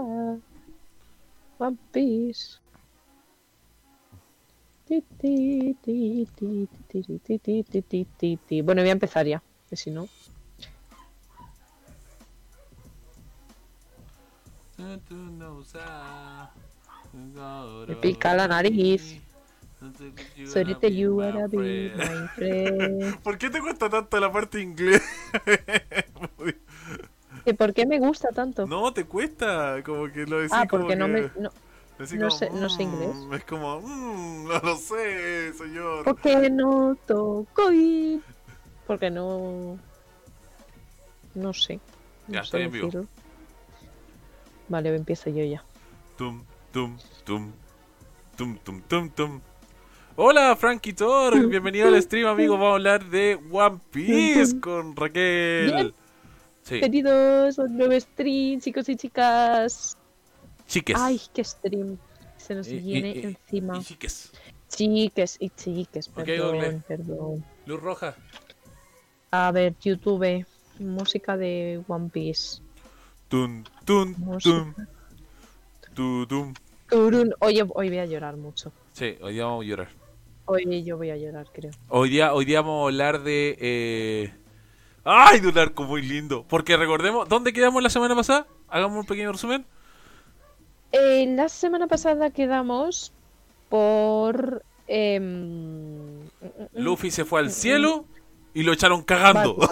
One Piece. Bueno, voy a empezar ya, que si no. Me pica la nariz. ¿Por qué te cuesta tanto la parte inglés? ¿Y por qué me gusta tanto? no, te cuesta, como que lo decís ah, como porque no que- me. No, decís no como, sé- no sé "Mm", inglés. Es como, "Mm, no lo sé, señor. porque no toco y. Porque no. No sé. No Ya, estoy en vivo. Vale, empiezo yo ya. Tum, tum, tum. Tum, tum, tum, tum. Hola, Frankie Thor. Bienvenido al stream, amigo. Vamos a hablar de One Piece con Raquel. Sí, Bienvenidos a un nuevo stream, chicos y chicas. chiques. Ay, qué stream. Se nos Y- y- viene y- encima. Y chiques. Chiques y chiques, perdón, Google. perdón. Luz roja. A ver, YouTube, música de One Piece. Tum, tum, Música. tum. Tu, tum. Turun. Oye, hoy voy a llorar mucho. Sí, hoy día vamos a llorar. Hoy yo voy a llorar, creo. Hoy día, hoy día vamos a hablar de. Eh... ¡Ay! De un arco muy lindo. Porque recordemos, ¿dónde quedamos la semana pasada? Hagamos un pequeño resumen. Eh, la semana pasada quedamos por. em, Luffy se fue al cielo y lo echaron cagando.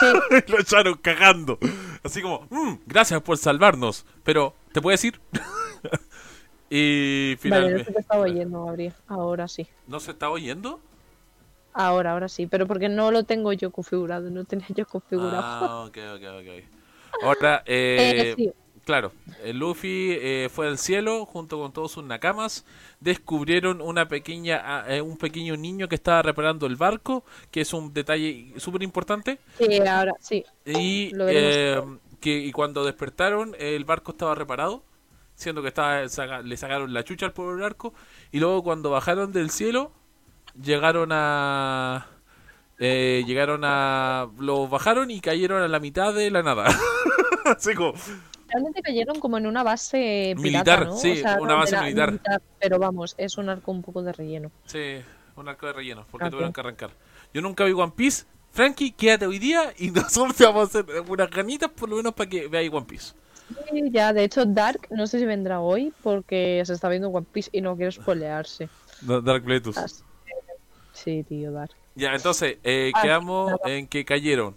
Sí, lo echaron cagando. Así como, "Mm, gracias por salvarnos. Pero, ¿te puedes ir? y vale, no finalmente. se te estaba oyendo, Gabriel. Ahora sí. ¿No se está oyendo? Ahora, ahora sí. Pero porque no lo tengo yo configurado. No tenía yo configurado. Ah, ok, ok, ok. Ahora, eh, Eh, sí. claro, el Luffy eh, fue al cielo junto con todos sus nakamas. Descubrieron una pequeña, ah, eh, un pequeño niño que estaba reparando el barco, que es un detalle súper importante. Sí, ahora sí. Y, Lo eh, que, y cuando despertaron, el barco estaba reparado, siendo que estaba le sacaron la chucha al pobre barco. Y luego cuando bajaron del cielo, llegaron a... eh, llegaron a... Los bajaron y cayeron a la mitad de la nada. Así como... Realmente cayeron como en una base pirata, Militar, ¿no? sí, una no, base militar. Pero vamos, es un arco un poco de relleno. Sí, un arco de relleno, porque tuvieron que arrancar. Yo nunca vi One Piece. Frankie, quédate hoy día y nosotros te vamos a hacer unas ganitas por lo menos para que veáis One Piece. Sí, ya, de hecho, Dark no sé si vendrá hoy porque se está viendo One Piece y no quiere spoilearse. Dark. Sí, tío, Dark. Ya, entonces, eh, Ah, quedamos en que cayeron.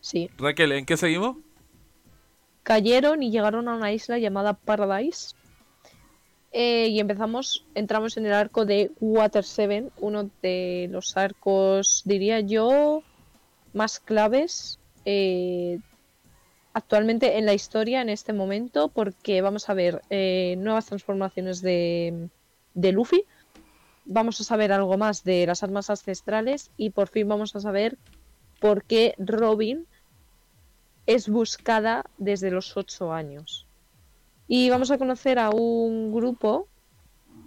Sí. Raquel, ¿en qué seguimos? Cayeron y llegaron a una isla llamada Paradise. Eh, y empezamos, entramos en el arco de Water 7, uno de los arcos, diría yo, más claves eh, actualmente en la historia en este momento, porque vamos a ver eh, nuevas transformaciones de, de Luffy, vamos a saber algo más de las armas ancestrales y por fin vamos a saber por qué Robin es buscada desde los 8 años. Y vamos a conocer a un grupo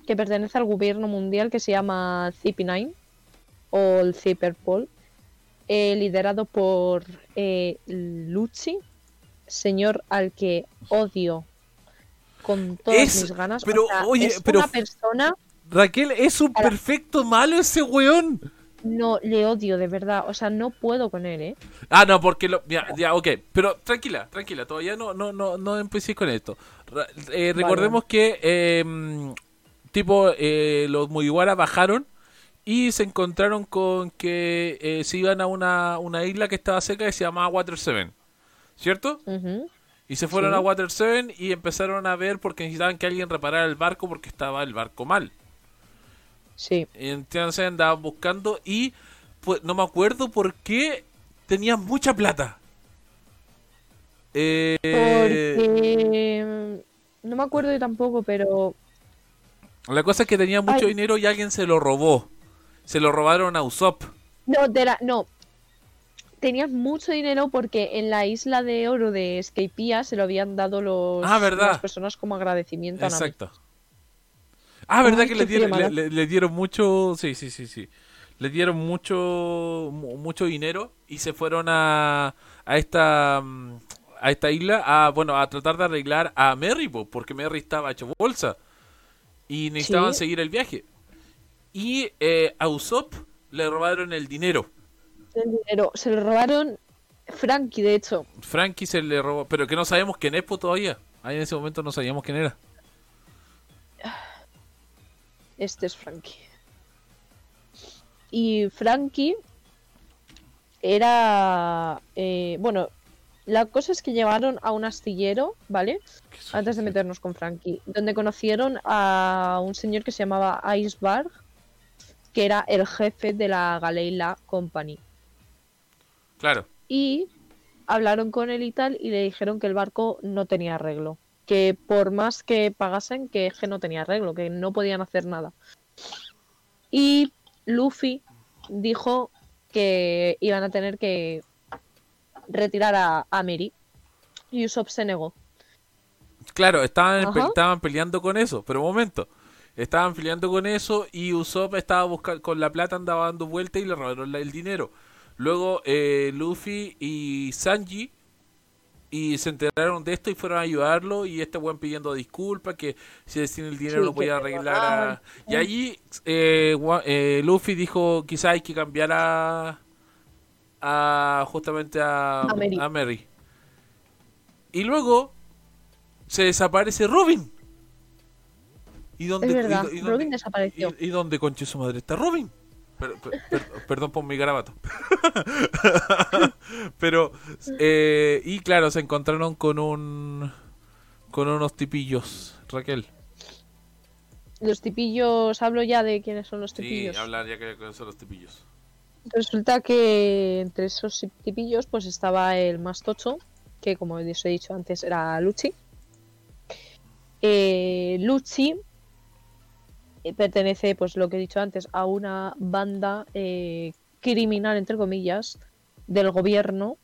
que pertenece al gobierno mundial que se llama CP9 o el Cyberpol, eh, liderado por eh, Lucci, señor al que odio con todas Es- mis ganas. O pero, sea, oye, es pero- una persona Raquel, es un Ahora- perfecto malo ese weón. no le odio de verdad, o sea, no puedo con él, ¿eh? Ah, no, porque lo. Ya, ya, ok. Pero tranquila, tranquila, todavía no, no, no, no empecé con esto. Eh, recordemos que, eh, tipo, eh, los Mugiwara bajaron y se encontraron con que eh, se iban a una, una isla que estaba cerca que se llamaba Water 7. ¿Cierto? Ujú. Y se fueron Sí. a Water 7 y empezaron a ver porque necesitaban que alguien reparara el barco porque estaba el barco mal. Sí. Entonces andaban buscando y pues no me acuerdo por qué tenían mucha plata. Eh, Porque mm, no me acuerdo yo tampoco, pero La cosa es que tenían mucho Ay. dinero y alguien se lo robó. Se lo robaron a Usopp. no, de la- no. Tenías mucho dinero porque en la isla de oro de Skypiea se lo habían dado los Ah, ¿verdad? las personas como agradecimiento a. Exacto. Ah, ¿verdad que le dieron, le, le- le mucho... Sí, sí, sí, sí. Le dieron mucho mu- mucho dinero y se fueron a, a esta... mm, a esta isla a, bueno, a tratar de arreglar a Merry, porque Merry estaba hecho bolsa y necesitaban seguir el viaje. Y eh, a Usopp le robaron el dinero. El dinero, se lo robaron Frankie, de hecho. Frankie se le robó, pero que no sabemos quién es todavía. Ahí en ese momento no sabíamos quién era. Este es Frankie. Y Frankie era... Eh, bueno, la cosa es que llevaron a un astillero, ¿vale? Antes de meternos con Frankie, donde conocieron a un señor que se llamaba Iceberg, que era el jefe de la Galeila Company. Claro. Y hablaron con él y tal y le dijeron que el barco no tenía arreglo. Que por más que pagasen, que es que no tenía arreglo, que no podían hacer nada. Y Luffy dijo que iban a tener que retirar a, a Miri. Y Usopp se negó. Claro, estaban, estaban peleando con eso, pero un momento. Estaban peleando con eso y Usopp estaba buscando, con la plata andaba dando vuelta y le robaron el dinero. Luego eh, Luffy y Sanji y se enteraron de esto y fueron a ayudarlo y este buen pidiendo disculpas que si sin el dinero no podía arreglar y allí eh, eh, Luffy dijo quizás hay que cambiar a a justamente a, a, Mary. y luego se desaparece Robin. Y dónde y, Robin desapareció. y, dónde conche su madre está Robin perdón por mi garabato. Pero, eh, y claro, se encontraron con un. con unos tipillos, Raquel. Los tipillos, hablo ya de quiénes son los tipillos. Sí, hablar ya que son los tipillos. Resulta que entre esos tipillos, pues estaba el más tocho, que como os he dicho antes era Luchi. Eh, Luchi pertenece, pues lo que he dicho antes, a una banda eh, criminal, entre comillas, del gobierno.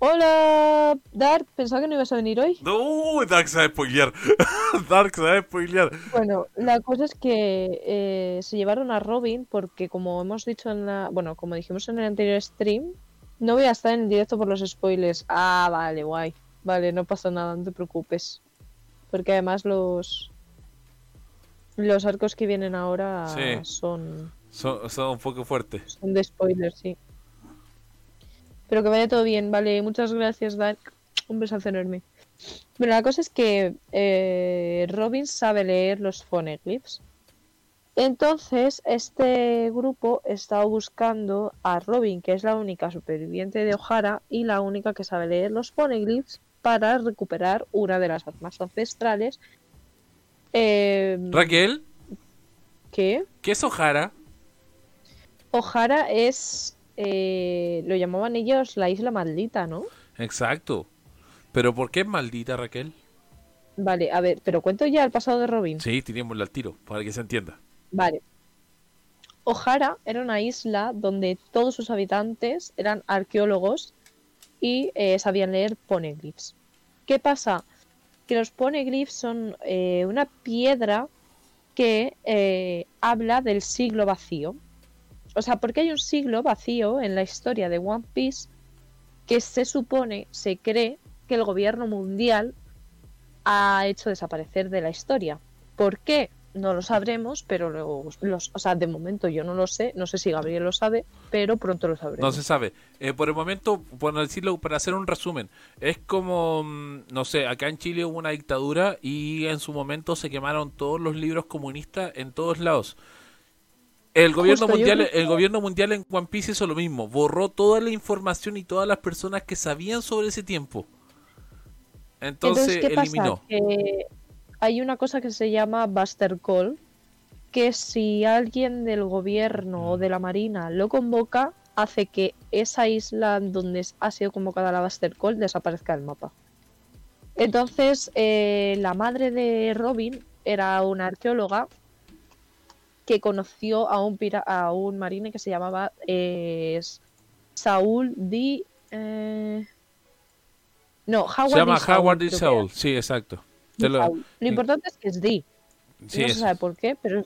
Hola, Dark, pensaba que no ibas a venir hoy. No, Dark se va a spoilear. Dark se va a spoilear. Bueno, la cosa es que eh, se llevaron a Robin porque como hemos dicho en la... Bueno, como dijimos en el anterior stream, no voy a estar en directo por los spoilers. Ah, vale, guay. Vale, no pasa nada, no te preocupes. Porque además los, los arcos que vienen ahora son... son... un poco fuertes. Son de spoilers, sí. Pero que vaya todo bien, vale. Muchas gracias, Dark. Un besazo enorme. Bueno, la cosa es que eh, Robin sabe leer los phoneglyphs. Entonces, este grupo está buscando a Robin, que es la única superviviente de O'Hara y la única que sabe leer los phoneglyphs, para recuperar una de las armas ancestrales Em, Raquel. ¿Qué? ¿Qué es Ojara? Ojara es. Eh, lo llamaban ellos la isla maldita, ¿no? Exacto. ¿Pero por qué es maldita, Raquel? Vale, a ver, pero cuento ya el pasado de Robin. Sí, teníamos al tiro, para que se entienda. Vale. Ojara era una isla donde todos sus habitantes eran arqueólogos y eh, sabían leer poneglyphs. ¿Qué pasa? Que los poneglyphs son eh, una piedra que eh, habla del siglo vacío. O sea, porque hay un siglo vacío en la historia de One Piece que se supone, se cree que el gobierno mundial ha hecho desaparecer de la historia. ¿Por qué? No lo sabremos, pero los, o sea, de momento yo no lo sé, no sé si Gabriel lo sabe, pero pronto lo sabremos. No se sabe. Eh, por el momento, por decirlo, para hacer un resumen, es como, mm, no sé, acá en Chile hubo una dictadura y en su momento se quemaron todos los libros comunistas en todos lados. El gobierno mundial, el gobierno mundial en One Piece hizo lo mismo, borró toda la información y todas las personas que sabían sobre ese tiempo. Entonces, eliminó hay una cosa que se llama Buster Call, que si alguien del gobierno o de la marina lo convoca, hace que esa isla donde ha sido convocada la Buster Call desaparezca del mapa. Entonces, eh, la madre de Robin era una arqueóloga que conoció a un, a un marine que se llamaba eh, Saul D. Eh, no, Howard Se llama Howard D. Saul, sí, exacto. Lo... importante es que es Dee. no se sabe por qué, pero.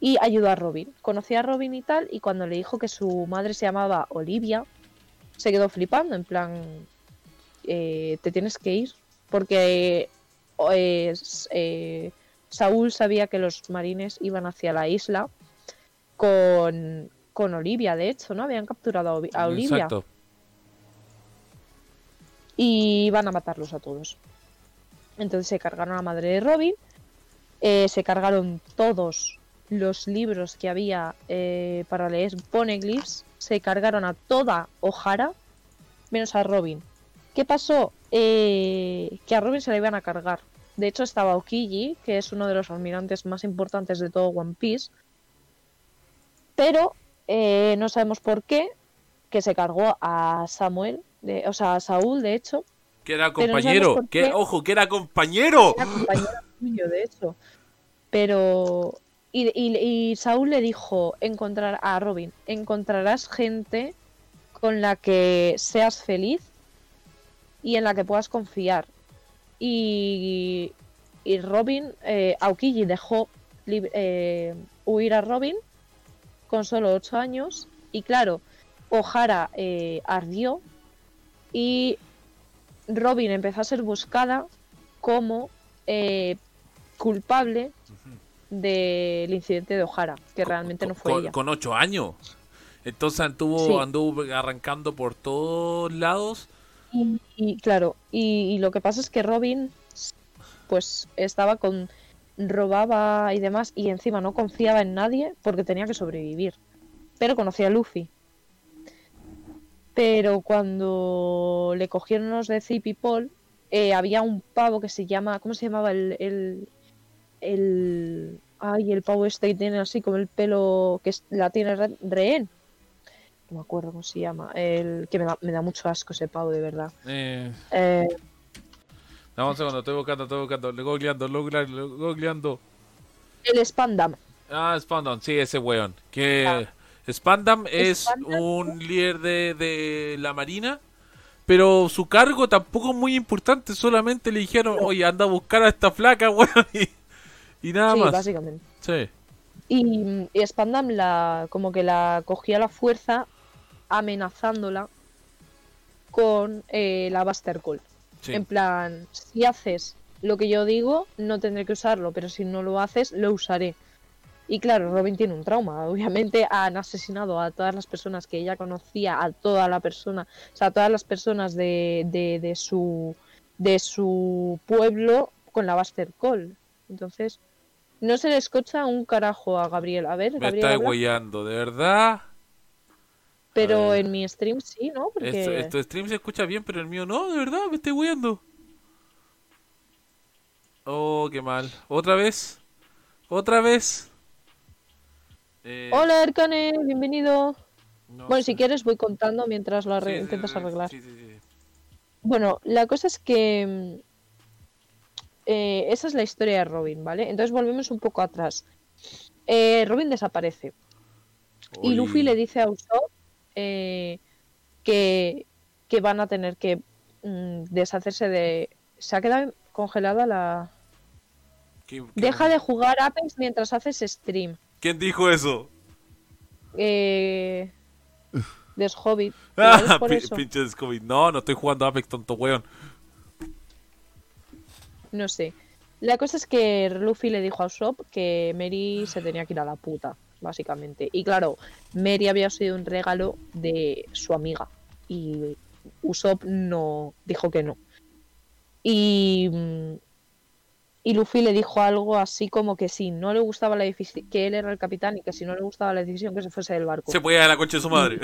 Y ayudó a Robin. Conocí a Robin y tal, y cuando le dijo que su madre se llamaba Olivia, se quedó flipando, en plan. eh, te tienes que ir porque eh, eh, Saúl sabía que los marines iban hacia la isla con, con Olivia, de hecho, ¿no? Habían capturado a, Olivia Exacto. y iban a matarlos a todos. Entonces se cargaron a la madre de Robin, eh, se cargaron todos los libros que había eh, para leer Poneglyphs, se cargaron a toda O'Hara, menos a Robin. ¿Qué pasó? Eh, que a Robin se la iban a cargar. De hecho estaba Okiji, que es uno de los almirantes más importantes de todo One Piece, pero no sabemos por qué, que se cargó a Samuel, o sea, a Saúl, de hecho, Que era no compañero. que, ojo, que era compañero. era compañero de hecho. Pero. Y, y- y Saúl le dijo encontrar a Robin, encontrarás gente con la que seas feliz y en la que puedas confiar. Y, y Robin, eh, Aokiji dejó eh, huir a Robin con solo 8 años. Y claro, O'Hara eh, ardió y Robin empezó a ser buscada como eh, culpable del incidente de O'Hara, que realmente no fue con, ella. con ocho años. Entonces anduvo, Sí. anduvo arrancando por todos lados. Y, y, claro, y, y lo que pasa es que Robin, pues estaba con. robaba y demás, y encima no confiaba en nadie porque tenía que sobrevivir. Pero conocía a Luffy. Pero cuando le cogieron los de Zip y Paul, eh, había un pavo que se llama. ¿Cómo se llamaba? El. el, el ay, el pavo este que tiene así como el pelo que la tiene re- rehén. No me acuerdo cómo se llama. El que me da, me da mucho asco ese pavo, de verdad. Eh, Eh, dame un segundo, estoy buscando, estoy buscando. Le googleando, le googleando, le googleando. el Spandam. Ah, Spandam, sí, ese weón. Que Spandam es Spandam. un líder de, de la marina, pero su cargo tampoco es muy importante. Solamente le dijeron, oye, anda a buscar a esta flaca, weón. Y, y nada sí, más. básicamente. Sí. Y, y Spandam la, como que la cogía a la fuerza amenazándola con eh, la Buster Call. sí. En plan, si haces lo que yo digo, no tendré que usarlo, pero si no lo haces, lo usaré. Y claro, Robin tiene un trauma. Obviamente han asesinado a todas las personas que ella conocía, a toda la persona, o sea, a todas las personas de, de, de su de su pueblo con la Buster Call. Entonces, no se le escucha un carajo a Gabriel. A ver, Me Gabriel, está ¿de verdad? pero ver. en mi stream sí, ¿no? Porque Esto, esto stream se escucha bien, pero el mío no, de verdad, me estoy hueando. Oh, qué mal. ¿Otra vez? ¿Otra vez? Eh, Hola, Ercane, bienvenido. no Bueno, si quieres voy contando mientras lo Sí, intentas arreglar. sí, sí, sí. Bueno, la cosa es que mm, eh, esa es la historia de Robin, ¿vale? Entonces volvemos un poco atrás. Eh, Robin desaparece y Luffy le dice a Usopp eh, que, que van a tener que mm, deshacerse de... Se ha quedado congelada la... ¿quién- quién- Deja de jugar Apex mientras haces stream. ¿Quién dijo eso? Eh... Des Hobbit. Ah, por pi- eso. pinche Scooby. No, no estoy jugando Apex, tonto weón. No sé. La cosa es que Luffy le dijo a Usopp que Mary se tenía que ir a la puta, básicamente. Y claro, Mary había sido un regalo de su amiga. Y Usopp no dijo que no. Y, mm, y Luffy le dijo algo así como que si no le gustaba la decisión, que él era el capitán y que si no le gustaba la decisión que se fuese del barco. Se puede ir a la concha de su madre.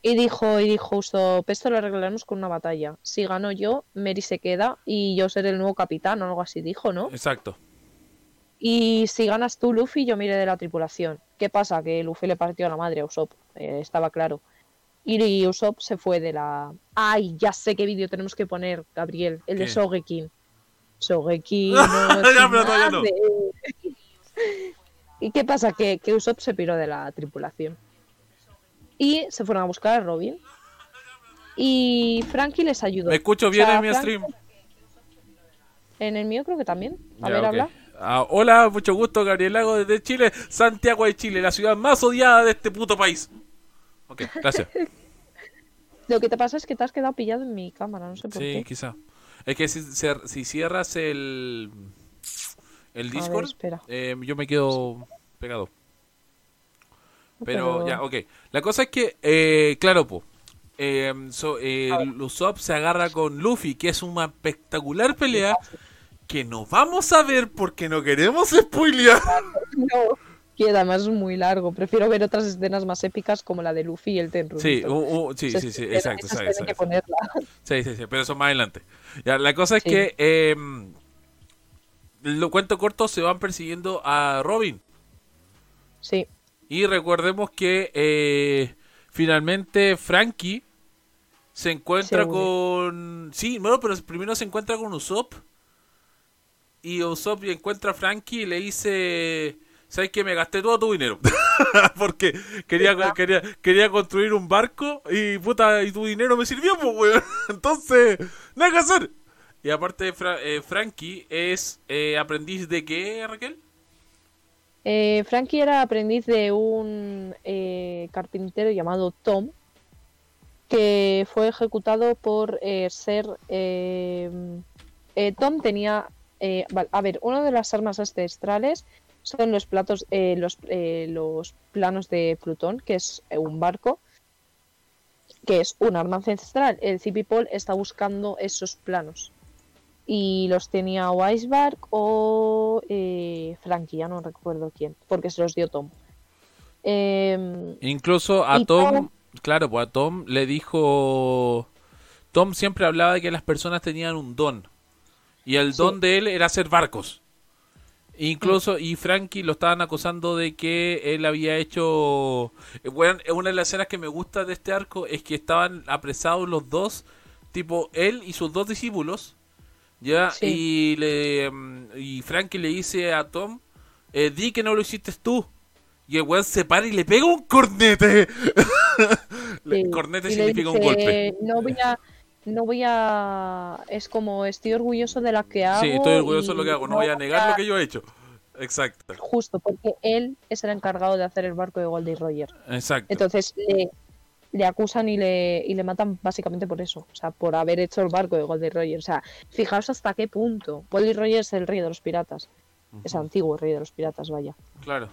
Y dijo, y dijo Usopp, esto lo arreglaremos con una batalla. Si gano yo, Mary se queda y yo seré el nuevo capitán o algo así, dijo, ¿no? Exacto. Y si ganas tú, Luffy, yo miré de la tripulación. ¿Qué pasa? Que Luffy le partió a la madre a Usopp, eh, estaba claro. Y Usopp se fue de la... Ay, ya sé qué vídeo tenemos que poner, Gabriel, el de ¿Qué? Sogekin. Sogekin. Ya, pero todavía no. ¿Y qué pasa? Que, que Usopp se piró de la tripulación. Y se fueron a buscar a Robin. Y Frankie les ayudó. ¿Me escucho O bien sea, en mi stream? En el mío creo que también. A Ya, ver, habla. Ah, hola, mucho gusto, Gabriel Lago desde Chile, Santiago de Chile, la ciudad más odiada de este puto país. Ok, gracias. Lo que te pasa es que te has quedado pillado en mi cámara, no sé por Sí, qué. quizá. Es que si, cierras el, el ver, Discord, espera. eh, yo me quedo pegado. Pero, Pero- ya, ok. La cosa es que, eh, claro, po, eh, so- eh, Usopp se agarra con Luffy, que es una espectacular pelea que no vamos a ver porque no queremos spoilear. No. Y además es muy largo. Prefiero ver otras escenas más épicas como la de Luffy y el Tenru. Sí, uh, uh, sí, sí, sí, exacto, que. Sí, sí, sí, pero eso más adelante. Ya, la cosa es Sí. que eh, lo cuento corto se van persiguiendo a Robin. Sí, Y recordemos que eh, finalmente Frankie se encuentra con... Sí, bueno, pero primero se encuentra con Usopp. Y Usopp encuentra a Frankie y le dice... ¿Sabes que me gasté todo tu dinero? Porque quería, quería, quería construir un barco y puta, y tu dinero me sirvió, pues, weón. Entonces, nada que hacer. Y aparte, Fra- eh, Frankie es eh, aprendiz de qué, Raquel? Eh, Frankie era aprendiz de un eh, carpintero llamado Tom, que fue ejecutado por eh, ser... eh, eh, Tom tenía... eh, a ver, una de las armas ancestrales son los platos, eh, los, eh, los planos de Plutón, que es eh, un barco, que es un arma ancestral. El Cipipol está buscando esos planos. Y los tenía o Iceberg o eh, Frankie, ya no recuerdo quién, porque se los dio Tom. Em, Incluso a Tom, Tom- claro, pues a Tom le dijo... Tom siempre hablaba de que las personas tenían un don. Y el Sí. don de él era hacer barcos. Incluso, y Frankie lo estaban acusando de que él había hecho... eh, Bueno, una de las escenas que me gusta de este arco es que estaban apresados los dos, tipo él y sus dos discípulos, ya, Sí. y, le, mm, y Frankie le dice a Tom, eh, di que no lo hiciste tú. Y el weón se para y le pega un cornete. Sí, cornete y significa un golpe. No voy a. No voy a. Es como estoy orgulloso de la que hago. Sí, estoy orgulloso de lo que hago. No voy a negar lo que yo he hecho. Exacto. Justo, porque él es el encargado de hacer el barco de Goldie Roger. Exacto. Entonces le, le acusan y le, y le matan básicamente por eso. O sea, por haber hecho el barco de Goldie Roger. O sea, fijaos hasta qué punto. Goldie Roger es el rey de los piratas. Es antiguo rey de los piratas, vaya. Claro.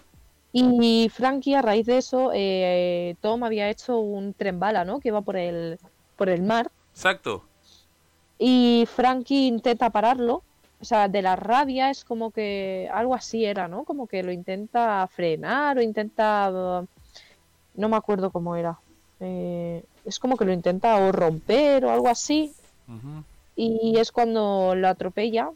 Y Frankie, a raíz de eso, eh, Tom había hecho un tren bala, ¿no? Que iba por el, por el mar. Exacto. Y Frankie intenta pararlo. O sea, de la rabia es como que algo así era, ¿no? Como que lo intenta frenar o intenta... No me acuerdo cómo era. Eh, es como que lo intenta o romper o algo así. Y es cuando lo atropella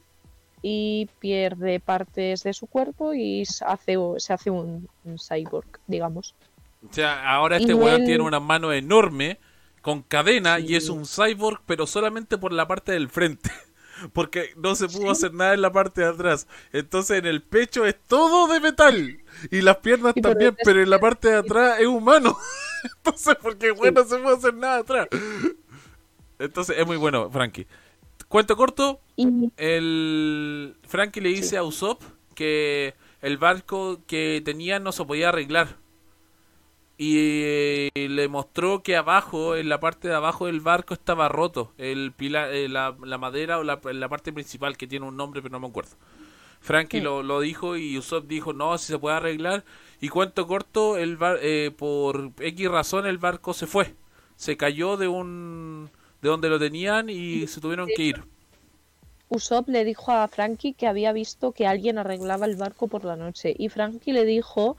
y pierde partes de su cuerpo y se hace, se hace un, un cyborg, digamos. O sea, ahora este weón él- tiene una mano enorme con cadena Sí. y es un cyborg, pero solamente por la parte del frente. Porque no se pudo hacer nada en la parte de atrás. Entonces en el pecho es todo de metal. Y las piernas Y también, pero en la parte de atrás es humano. Entonces, porque bueno, no se puede hacer nada atrás. Entonces es muy bueno, Frankie. Cuento corto, el Frankie le dice a Usopp que el barco que tenía no se podía arreglar. Y eh, le mostró que abajo, en la parte de abajo del barco estaba roto. El pila- eh, la, la madera o la, la parte principal que tiene un nombre pero no me acuerdo. Frankie Sí. lo, lo dijo y Usopp dijo no, si se puede arreglar. Y cuento corto, el bar, eh, por X razón el barco se fue. Se cayó de un de donde lo tenían y se tuvieron que ir. Usopp le dijo a Frankie que había visto que alguien arreglaba el barco por la noche. Y Frankie le dijo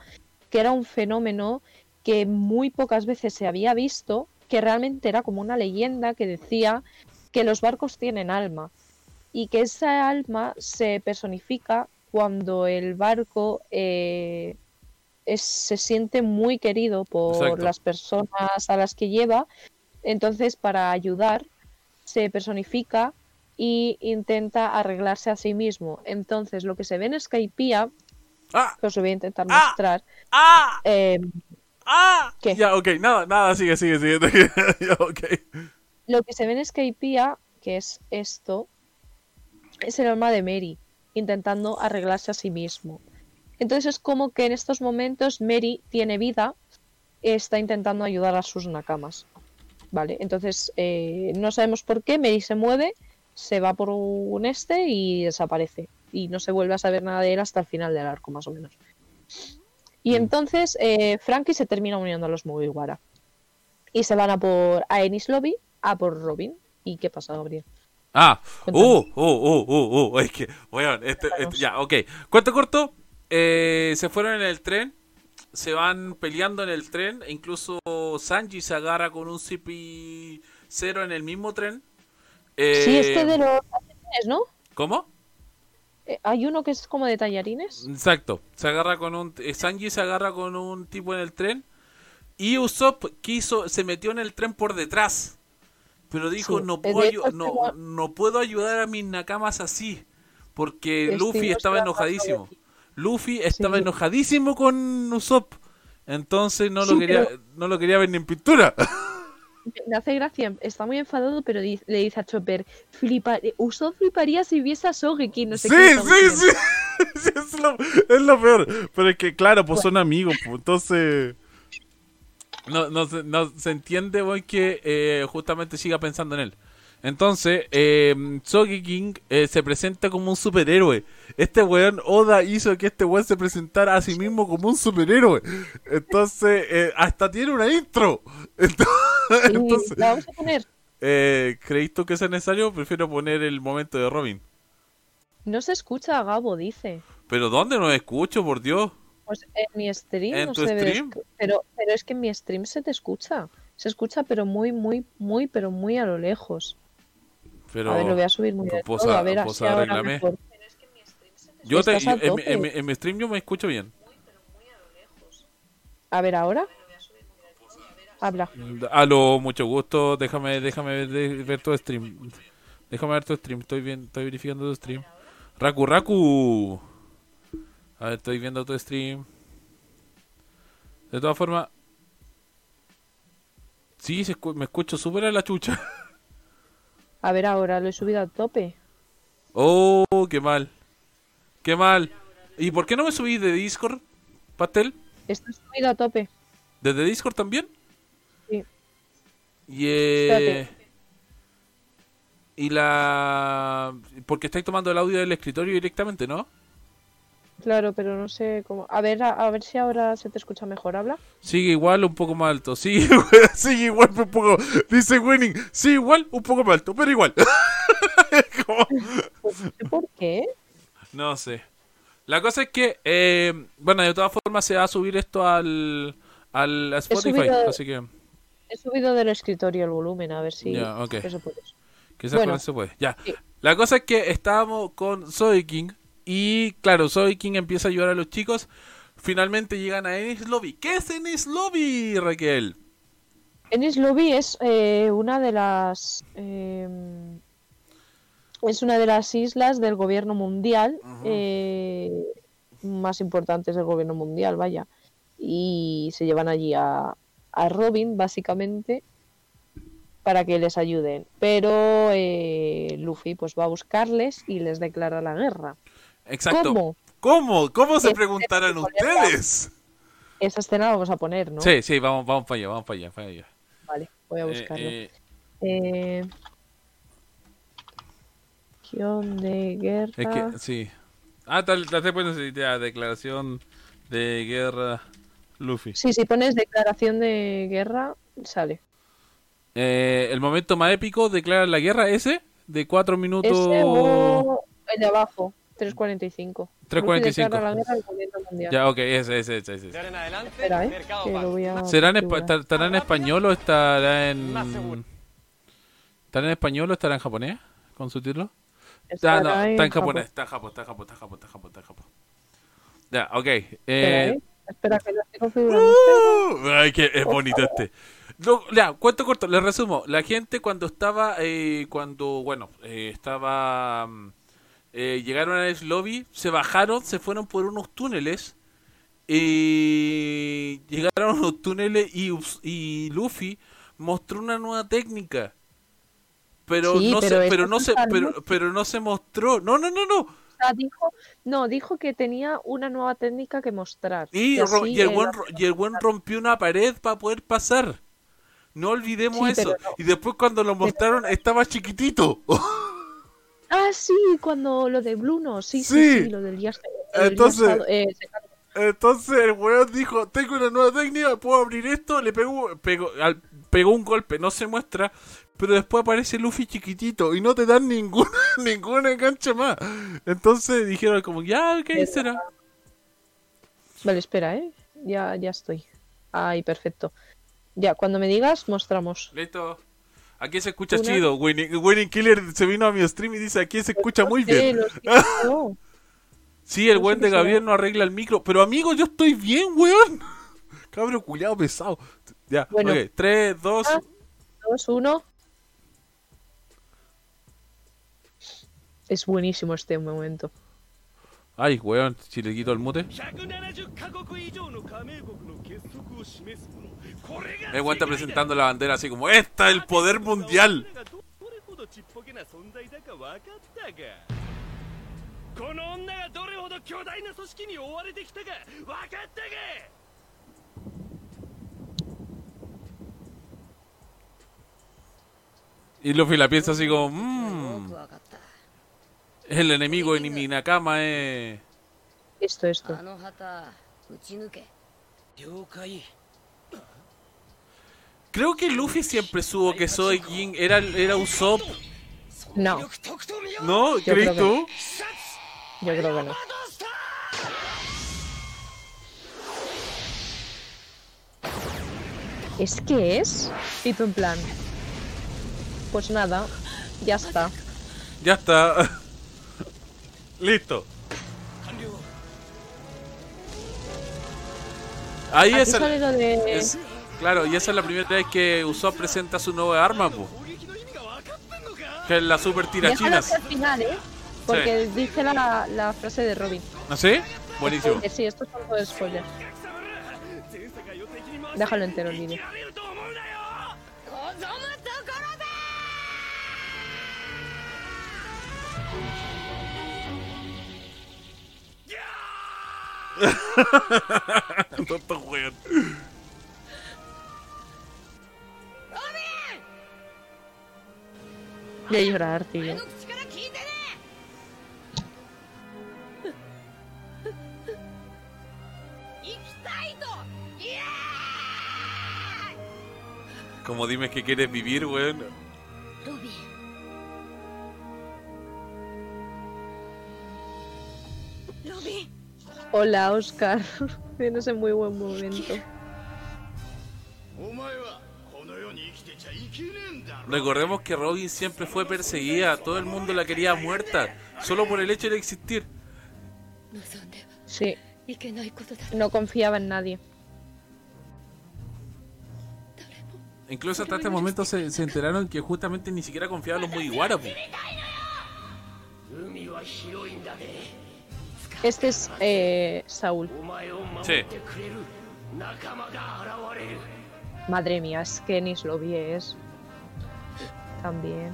que era un fenómeno que muy pocas veces se había visto, que realmente era como una leyenda que decía que los barcos tienen alma y que esa alma se personifica cuando el barco eh, es- se siente muy querido por Exacto. las personas a las que lleva. Entonces, para ayudar, se personifica y intenta arreglarse a sí mismo. Entonces, lo que se ve en Skypiea, ¡Ah! que os lo voy a intentar ¡Ah! mostrar, ¡Ah! eh, ¡Ah! ¿Qué? Ya, ok, nada, nada, sigue, sigue, sigue. ya, ok. lo que se ve en Skypiea, que es esto, es el alma de Mary, intentando arreglarse a sí mismo. Entonces es como que en estos momentos Mary tiene vida, está intentando ayudar a sus nakamas. Vale, entonces eh, no sabemos por qué, Mary se mueve, se va por un este y desaparece. Y no se vuelve a saber nada de él hasta el final del arco, más o menos. Y Mm. entonces eh, Frankie se termina uniendo a los Mugiwara. Y se van a por a Ennis Lobby, a por Robin. ¿Y qué pasa, Gabriel? Ah, Cuéntame. uh, uh, uh, uh, uh, es que, weón, este, este- ya, ok. Cuento corto, eh, se fueron en el tren, se van peleando en el tren, e incluso Sanji se agarra con un CP0 en el mismo tren. Eh, Sí, este de los ¿no? ¿Cómo? Eh, Hay uno que es como de tallarines. Exacto, se agarra con un, eh, Sanji se agarra con un tipo en el tren, y Usopp quiso, se metió en el tren por detrás. Pero dijo, Sí, no, de puedo hecho, no, no puedo ayudar a mis nakamas así. Porque Luffy estaba enojadísimo. Luffy estaba Sí. enojadísimo con Usopp. Entonces no lo Sí, quería, pero- no lo quería ver ni en pintura. Me hace gracia, está muy enfadado, pero di- le dice a Chopper, flipa, Usopp fliparía si viese a Sogeki, no sé sí, qué. sí, sí. Sí, es, lo, es lo peor. Pero es que, claro, pues son amigos. Pues, entonces. No, no, se, no se entiende, weón, que eh, justamente siga pensando en él. Entonces, eh, King se presenta como un superhéroe. Este weón, Oda hizo que este weón se presentara a sí mismo como un superhéroe. Entonces, eh, hasta tiene una intro. Entonces, la vamos a poner. eh, ¿creéis tú que es necesario? Prefiero poner el momento de Robin. No se escucha a Gabo, dice. ¿Pero dónde no escucho, por Dios? Pues en mi stream ¿En no tu se ve. stream? Pero, pero es que en mi stream se te escucha. Se escucha, pero muy, muy, muy, pero muy a lo lejos. Pero A ver, lo voy a subir muy pues, todo. A a- ver, así ahora yo te, a en, en en mi stream yo me escucho bien. A ver, ahora. Habla. Aló, mucho gusto. Déjame, déjame ver, ver tu stream. Déjame ver tu stream. Estoy bien, estoy verificando tu stream. Raku Raku. A ver, estoy viendo tu stream. De todas formas. Sí, se escu- me escucho súper a la chucha. A ver, ahora lo he subido a tope. Oh, qué mal. Qué mal. ¿Y por qué no me subí de Discord, Pastel? Está subido a tope. ¿Desde Discord también? Sí. Y, Espérate. y la... Porque estáis tomando el audio del escritorio directamente, ¿no? Claro, pero no sé cómo. A ver, a, a ver si ahora se te escucha mejor. Habla. Sigue igual, un poco más alto. Sigue, sigue igual, un poco... Dice Winning, sigue igual, un poco más alto, pero igual. Pues no sé por qué. No sé. La cosa es que, eh, bueno, de todas formas se va a subir esto al, al a Spotify, subido- así que He subido del escritorio el volumen, a ver si Ya, ok. eso puedes. quizás Bueno. con eso se puede. Ya. Sí. La cosa es que estábamos con Zoe King y, claro, Zoe King empieza a ayudar a los chicos. Finalmente llegan a Ennis Lobby. ¿Qué es Ennis Lobby, Raquel? Ennis Lobby es eh, una de las eh, es una de las islas del gobierno mundial eh, más importantes del gobierno mundial, vaya. Y se llevan allí a, a Robin, básicamente, para que les ayuden. Pero eh, Luffy pues va a buscarles y les declara la guerra. Exacto. ¿Cómo? ¿Cómo? ¿Cómo se Es- preguntarán es- ustedes? Esa escena la vamos a poner, ¿no? Sí, sí, vamos, vamos para allá, vamos para allá, para allá. Vale, voy a Eh, buscarlo. eh, Eh, guion de guerra. es que, sí. Ah, tal, tal vez pueden decir ya, declaración de guerra Luffy. Sí, si pones declaración de guerra, sale. Eh, el momento más épico declara la guerra ese de 4 minutos. Ese o el de abajo, 3.45. 3.45. Luffy declara la guerra al gobierno mundial. Ya, ok, ese, ese, ese. ese. En adelante, Espera, ¿eh? mercado Que lo pago. voy a ¿Será en, ¿Estará en español o estará en. ¿Estará en español o estará en japonés? Con su título. Ah, no, está en Japón. japonés. Está en Japón, está en Japón, está en Japón, está en Japón, está en Japón. Ya, ok. Espera, Eh, ¿eh? Espera, que lo estoy configurando. ¡Uh! Ay, que es bonito este. No, ya, cuento corto, le resumo. La gente cuando estaba, eh, cuando, bueno, eh, estaba, mm, eh, llegaron al lobby, se bajaron, se fueron por unos túneles, y llegaron a unos túneles y, y Luffy mostró una nueva técnica. Pero Sí, no pero se, pero no se, pero, pero no se mostró. No, no, no, no. O sea, dijo, no, dijo que tenía una nueva técnica que mostrar. Y, que y el buen, y el buen rompió una pared para poder pasar. No olvidemos Sí, eso. no. Y después cuando lo mostraron estaba chiquitito. Ah, sí, cuando lo de Bruno, sí, sí, Sí. sí, lo del día, Entonces- eh. Entonces el weón dijo, tengo una nueva técnica, puedo abrir esto, le pegó, pegó, al- pegó un golpe, no se muestra, pero después aparece Luffy chiquitito y no te dan ningún, ningún enganche más. Entonces dijeron como, ya, ¿qué será? Vale, espera, ¿eh? Ya, ya estoy. Ay, perfecto. Ya, cuando me digas, mostramos. Listo. Aquí se escucha Una- chido. Winning, Winning Killer se vino a mi stream y dice, aquí se escucha muy bien. Sí, el buen de. Gabriel no arregla el micro. Pero amigo, yo estoy bien, weón. Cabro culiado pesado. Ya, Bueno. ok. 3, 2, Ah. Dos, uno. Es buenísimo este momento. Ay, weón, si le quito el mute. Me weón está presentando la bandera así como, ¡Esta es el poder mundial! Y Luffy la piensa así como, mmm, el enemigo en Minakama es... Esto, esto. Creo que Luffy siempre supo que Soy Jin era, era Usopp. No. ¿No? ¿Crees tú? Yo creo que no. ¿Es que es? Y tú en plan. Pues nada, ya está. Ya está. Listo. Ahí es, el... Claro, y esa es la primera vez que Usopp presenta su nueva arma, po. Que es la super tira Déjalo chinas. tirachinas. al final, ¿eh? Porque sí. dice la, la, frase de Robin. ¿Ah, sí? Buenísimo. Spoiler, sí, esto es todo spoiler. Déjalo entero, el niño. Tonto weón. Voy a llorar, tío. Como dime que quieres vivir, weón. Hola, Oscar. Tienes un muy buen momento. Recordemos que Robin siempre fue perseguida, todo el mundo la quería muerta, solo por el hecho de existir. Sí. No confiaba en nadie. Incluso hasta este momento se, enteraron que justamente ni siquiera confiaban los muy Mugiwara. Este es eh, Saúl. Sí. Madre mía, es que ni lo vi, es también.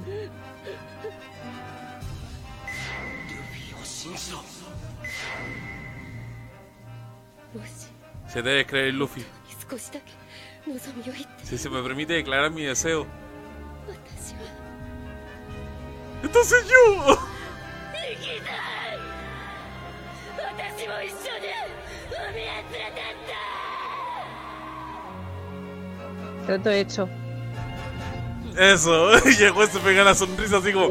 Se debe creer Luffy. Si se me permite declarar mi deseo. Entonces yo. Trato hecho. Eso. Y juez se pega la sonrisa así como.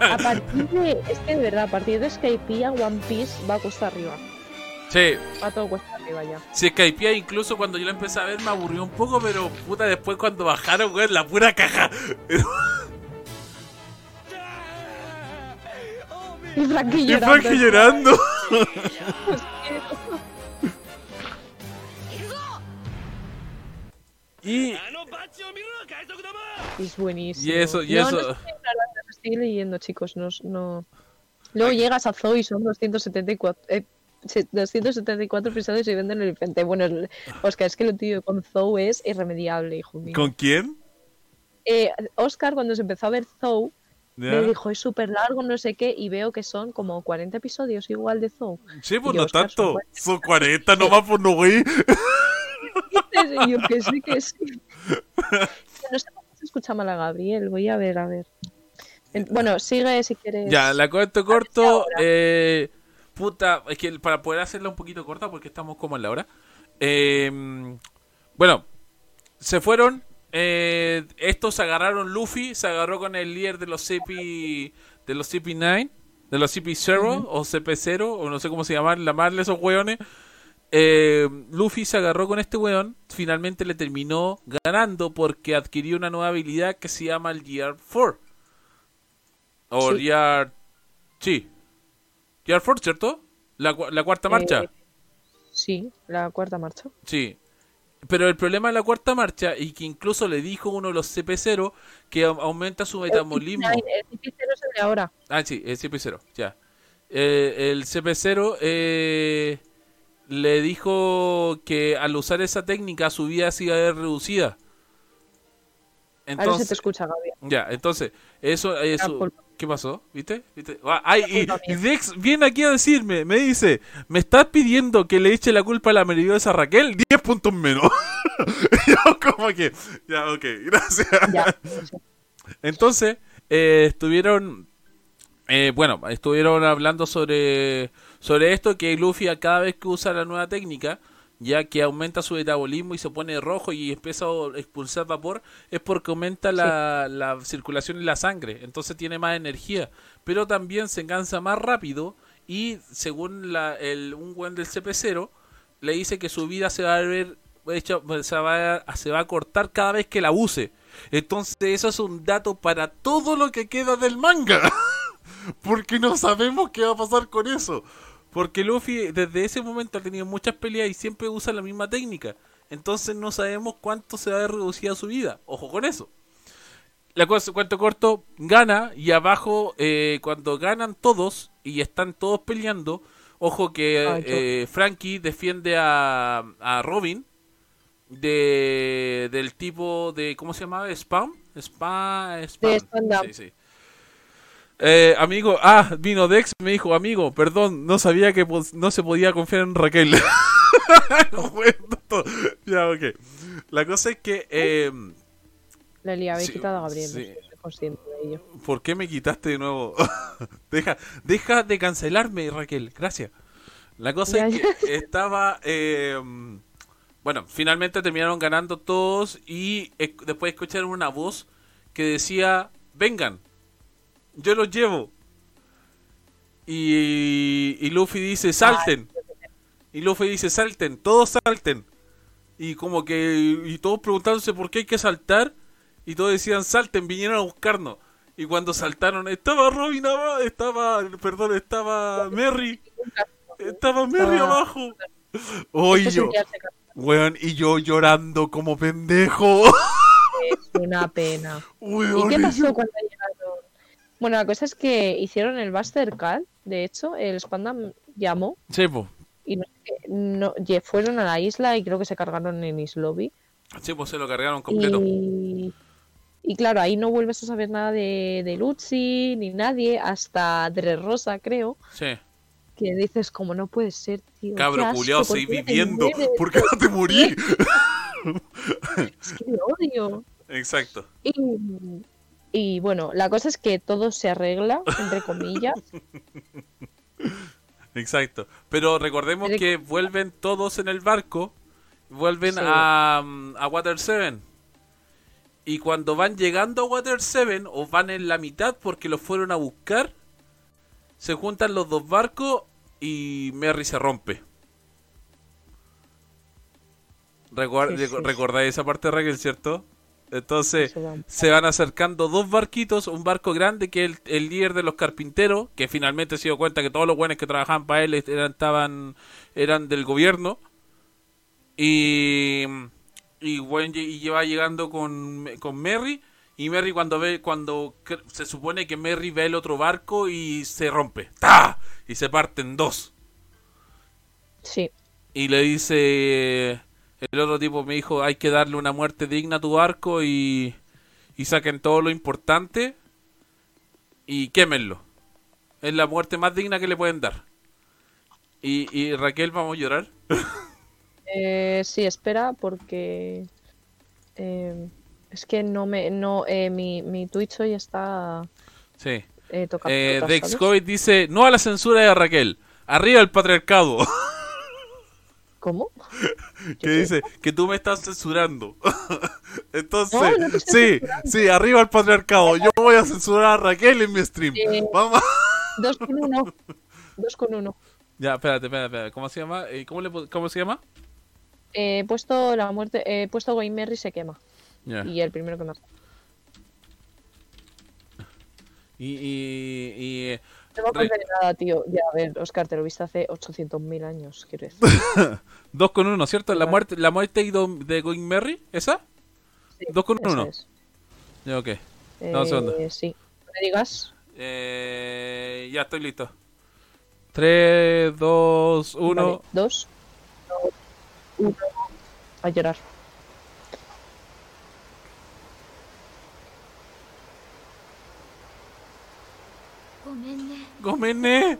A partir de. Es que de verdad, a partir de Skypiea, One Piece va cuesta arriba. Sí, Va todo cuesta arriba ya. si Skypiea incluso cuando yo la empecé a ver me aburrió un poco, pero puta después cuando bajaron, weón, la pura caja. Y Frankie Y llorando. Frankie llorando. Y, es buenísimo. Y eso, y no, eso. No estoy, hablando, estoy leyendo, chicos. No, no... Luego Ay. llegas a Zoe y son 274, eh, 274 episodios y venden el infante. Bueno, Oscar, pues es que lo tío con Zoe es irremediable, hijo mío. ¿Con quién? Eh, Oscar, cuando se empezó a ver Zoe, me dijo, es súper largo, no sé qué, y veo que son como 40 episodios igual de Zoe. Sí, pues no tanto. Son 40, no más por no, güey. Yo que sí, que sí. No sé cómo se escucha mal a Gabriel. Voy a ver, a ver. En- Bueno, sigue si quieres. Ya, la corto. ahora. Eh, puta, es que para poder hacerla un poquito corta, porque estamos como en la hora. eh, bueno, se fueron. eh, estos agarraron Luffy, se agarró con el líder de los CP de los CP9, de los CP0 o CP0, o no sé cómo se llaman, llamarle esos weones. Eh, Luffy se agarró con este weón, finalmente le terminó ganando porque adquirió una nueva habilidad que se llama el GR4. O Sí. GR... Sí. GR4, ¿cierto? La, la cuarta marcha. Eh, Sí, la cuarta marcha. Sí. Pero el problema de la cuarta marcha, y que incluso le dijo uno de los CP0, que au- aumenta su metabolismo. El CP0 es el de ahora. Ah, sí, el CP0, ya. Eh, el CP0 eh, le dijo que al usar esa técnica su vida se iba a ver reducida. Ahora se Entonces, te escucha, Gabriel. ya, entonces, eso, eso culpa. ¿qué pasó? ¿Viste? ¿Viste? Ah, ay, y, y. Dex viene aquí a decirme, me dice, ¿me estás pidiendo que le eche la culpa a la maravillosa Raquel? 10 puntos menos. Yo como que, ya, ok, gracias. Ya. Entonces, eh, estuvieron, eh, bueno, estuvieron hablando sobre, sobre esto, que Luffy a cada vez que usa la nueva técnica, ya que aumenta su metabolismo y se pone rojo y empieza a expulsar vapor, es porque aumenta la, la circulación en la sangre, entonces tiene más energía, pero también se cansa más rápido y según la, el, un buen del CP0, le dice que su vida se va a ver hecha- se va a, se va a cortar cada vez que la use. Entonces eso es un dato para todo lo que queda del manga. Porque no sabemos qué va a pasar con eso. Porque Luffy desde ese momento ha tenido muchas peleas y siempre usa la misma técnica. Entonces no sabemos cuánto se va a ver reducida su vida. Ojo con eso. La cosa, cuento corto, gana y abajo eh, cuando ganan todos y están todos peleando, ojo que Ay, yo- eh, Frankie defiende a, a Robin de del tipo de ¿cómo se llamaba? Spam, Spam, Spam. Sí, sí. Eh, amigo, ah, vino Dex, me dijo, amigo, perdón, no sabía que no se podía confiar en Raquel. Ya, ok. La cosa es que, eh, Leli, habéis Sí, quitado a Gabriel. sí. no sé, soy consciente de ello. ¿por qué me quitaste de nuevo? deja, deja de cancelarme, Raquel, gracias. La cosa Ya, es que estaba, eh, bueno, finalmente terminaron ganando todos y después escucharon una voz que decía, vengan, yo los llevo. Y, y Luffy dice, salten. Y Luffy dice, salten, todos salten. Y como que, y todos preguntándose por qué hay que saltar. Y todos decían, salten, vinieron a buscarnos. Y cuando saltaron, estaba Robin abajo, estaba, perdón, estaba Merry. Estaba Merry Estaba- abajo. Oye, es yo, weón, y yo llorando como pendejo. es una pena. ¿Y qué y yo- pasó cuando llegaron? Bueno, la cosa es que hicieron el Buster Call, de hecho, el Spandam llamó Sí, po. y no, no- fueron a la isla y creo que se cargaron en Islobi. Sí, pues se lo cargaron completo. Y, y claro, ahí no vuelves a saber nada de, de Lucy ni nadie, hasta Dressrosa, creo, Sí. que dices, como no puede ser, tío. Cabro culiao, ¿por seguí viviendo. ¿Por qué no te morí? Es que odio. Exacto. Y, y bueno, la cosa es que todo se arregla, entre comillas. Exacto. Pero recordemos que vuelven todos en el barco, vuelven Sí. a, mm, a Water 7. Y cuando van llegando a Water 7, o van en la mitad porque los fueron a buscar, se juntan los dos barcos y Merry se rompe. Recuer- Sí, sí. ¿Recordáis esa parte, Raquel, cierto? Entonces, se van acercando dos barquitos, un barco grande que es el, el líder de los carpinteros, que finalmente se dio cuenta que todos los buenos que trabajaban para él eran, estaban, eran del gobierno. Y, y, bueno, y lleva llegando con, con Merry. Y Merry cuando ve, cuando se supone que Merry ve el otro barco y se rompe. ¡Ta! Y se parten dos. Sí, Y le dice el otro tipo me dijo hay que darle una muerte digna a tu barco y, y saquen todo lo importante y quémenlo. Es la muerte más digna que le pueden dar. Y, y Raquel, vamos a llorar. Eh, sí, espera, porque. eh, es que no me. No, eh, mi, mi Twitch hoy está Sí. eh, tocando. Eh, dice, no a la censura de Raquel, arriba el patriarcado. ¿Cómo? que dice que tú me estás censurando. Entonces, No, sí, censurando. sí, arriba el patriarcado. Yo voy a censurar a Raquel en mi stream. Eh. Vamos. Dos con uno. Dos con uno. Ya, espérate, espérate, espérate. ¿Cómo se llama? Eh, ¿Cómo, le, ¿Cómo se llama? Eh, He puesto la muerte. He puesto Wayne Merry se quema. Y el primero que más. Y, y, y, eh, No me Re- nada, tío. Ya, a ver, Oscar, te lo viste hace 800.000 años, quiero decir. dos con uno, ¿cierto? La muerte, la muerte de de Going Merry, ¿esa? Sí, Dos con uno. es. Ya, ok. Eh, Dame segundo. Sí. No me digas. Eh, ya estoy listo. 3, 2, 1. Vale, dos. dos, Uno. A llorar. Gomene.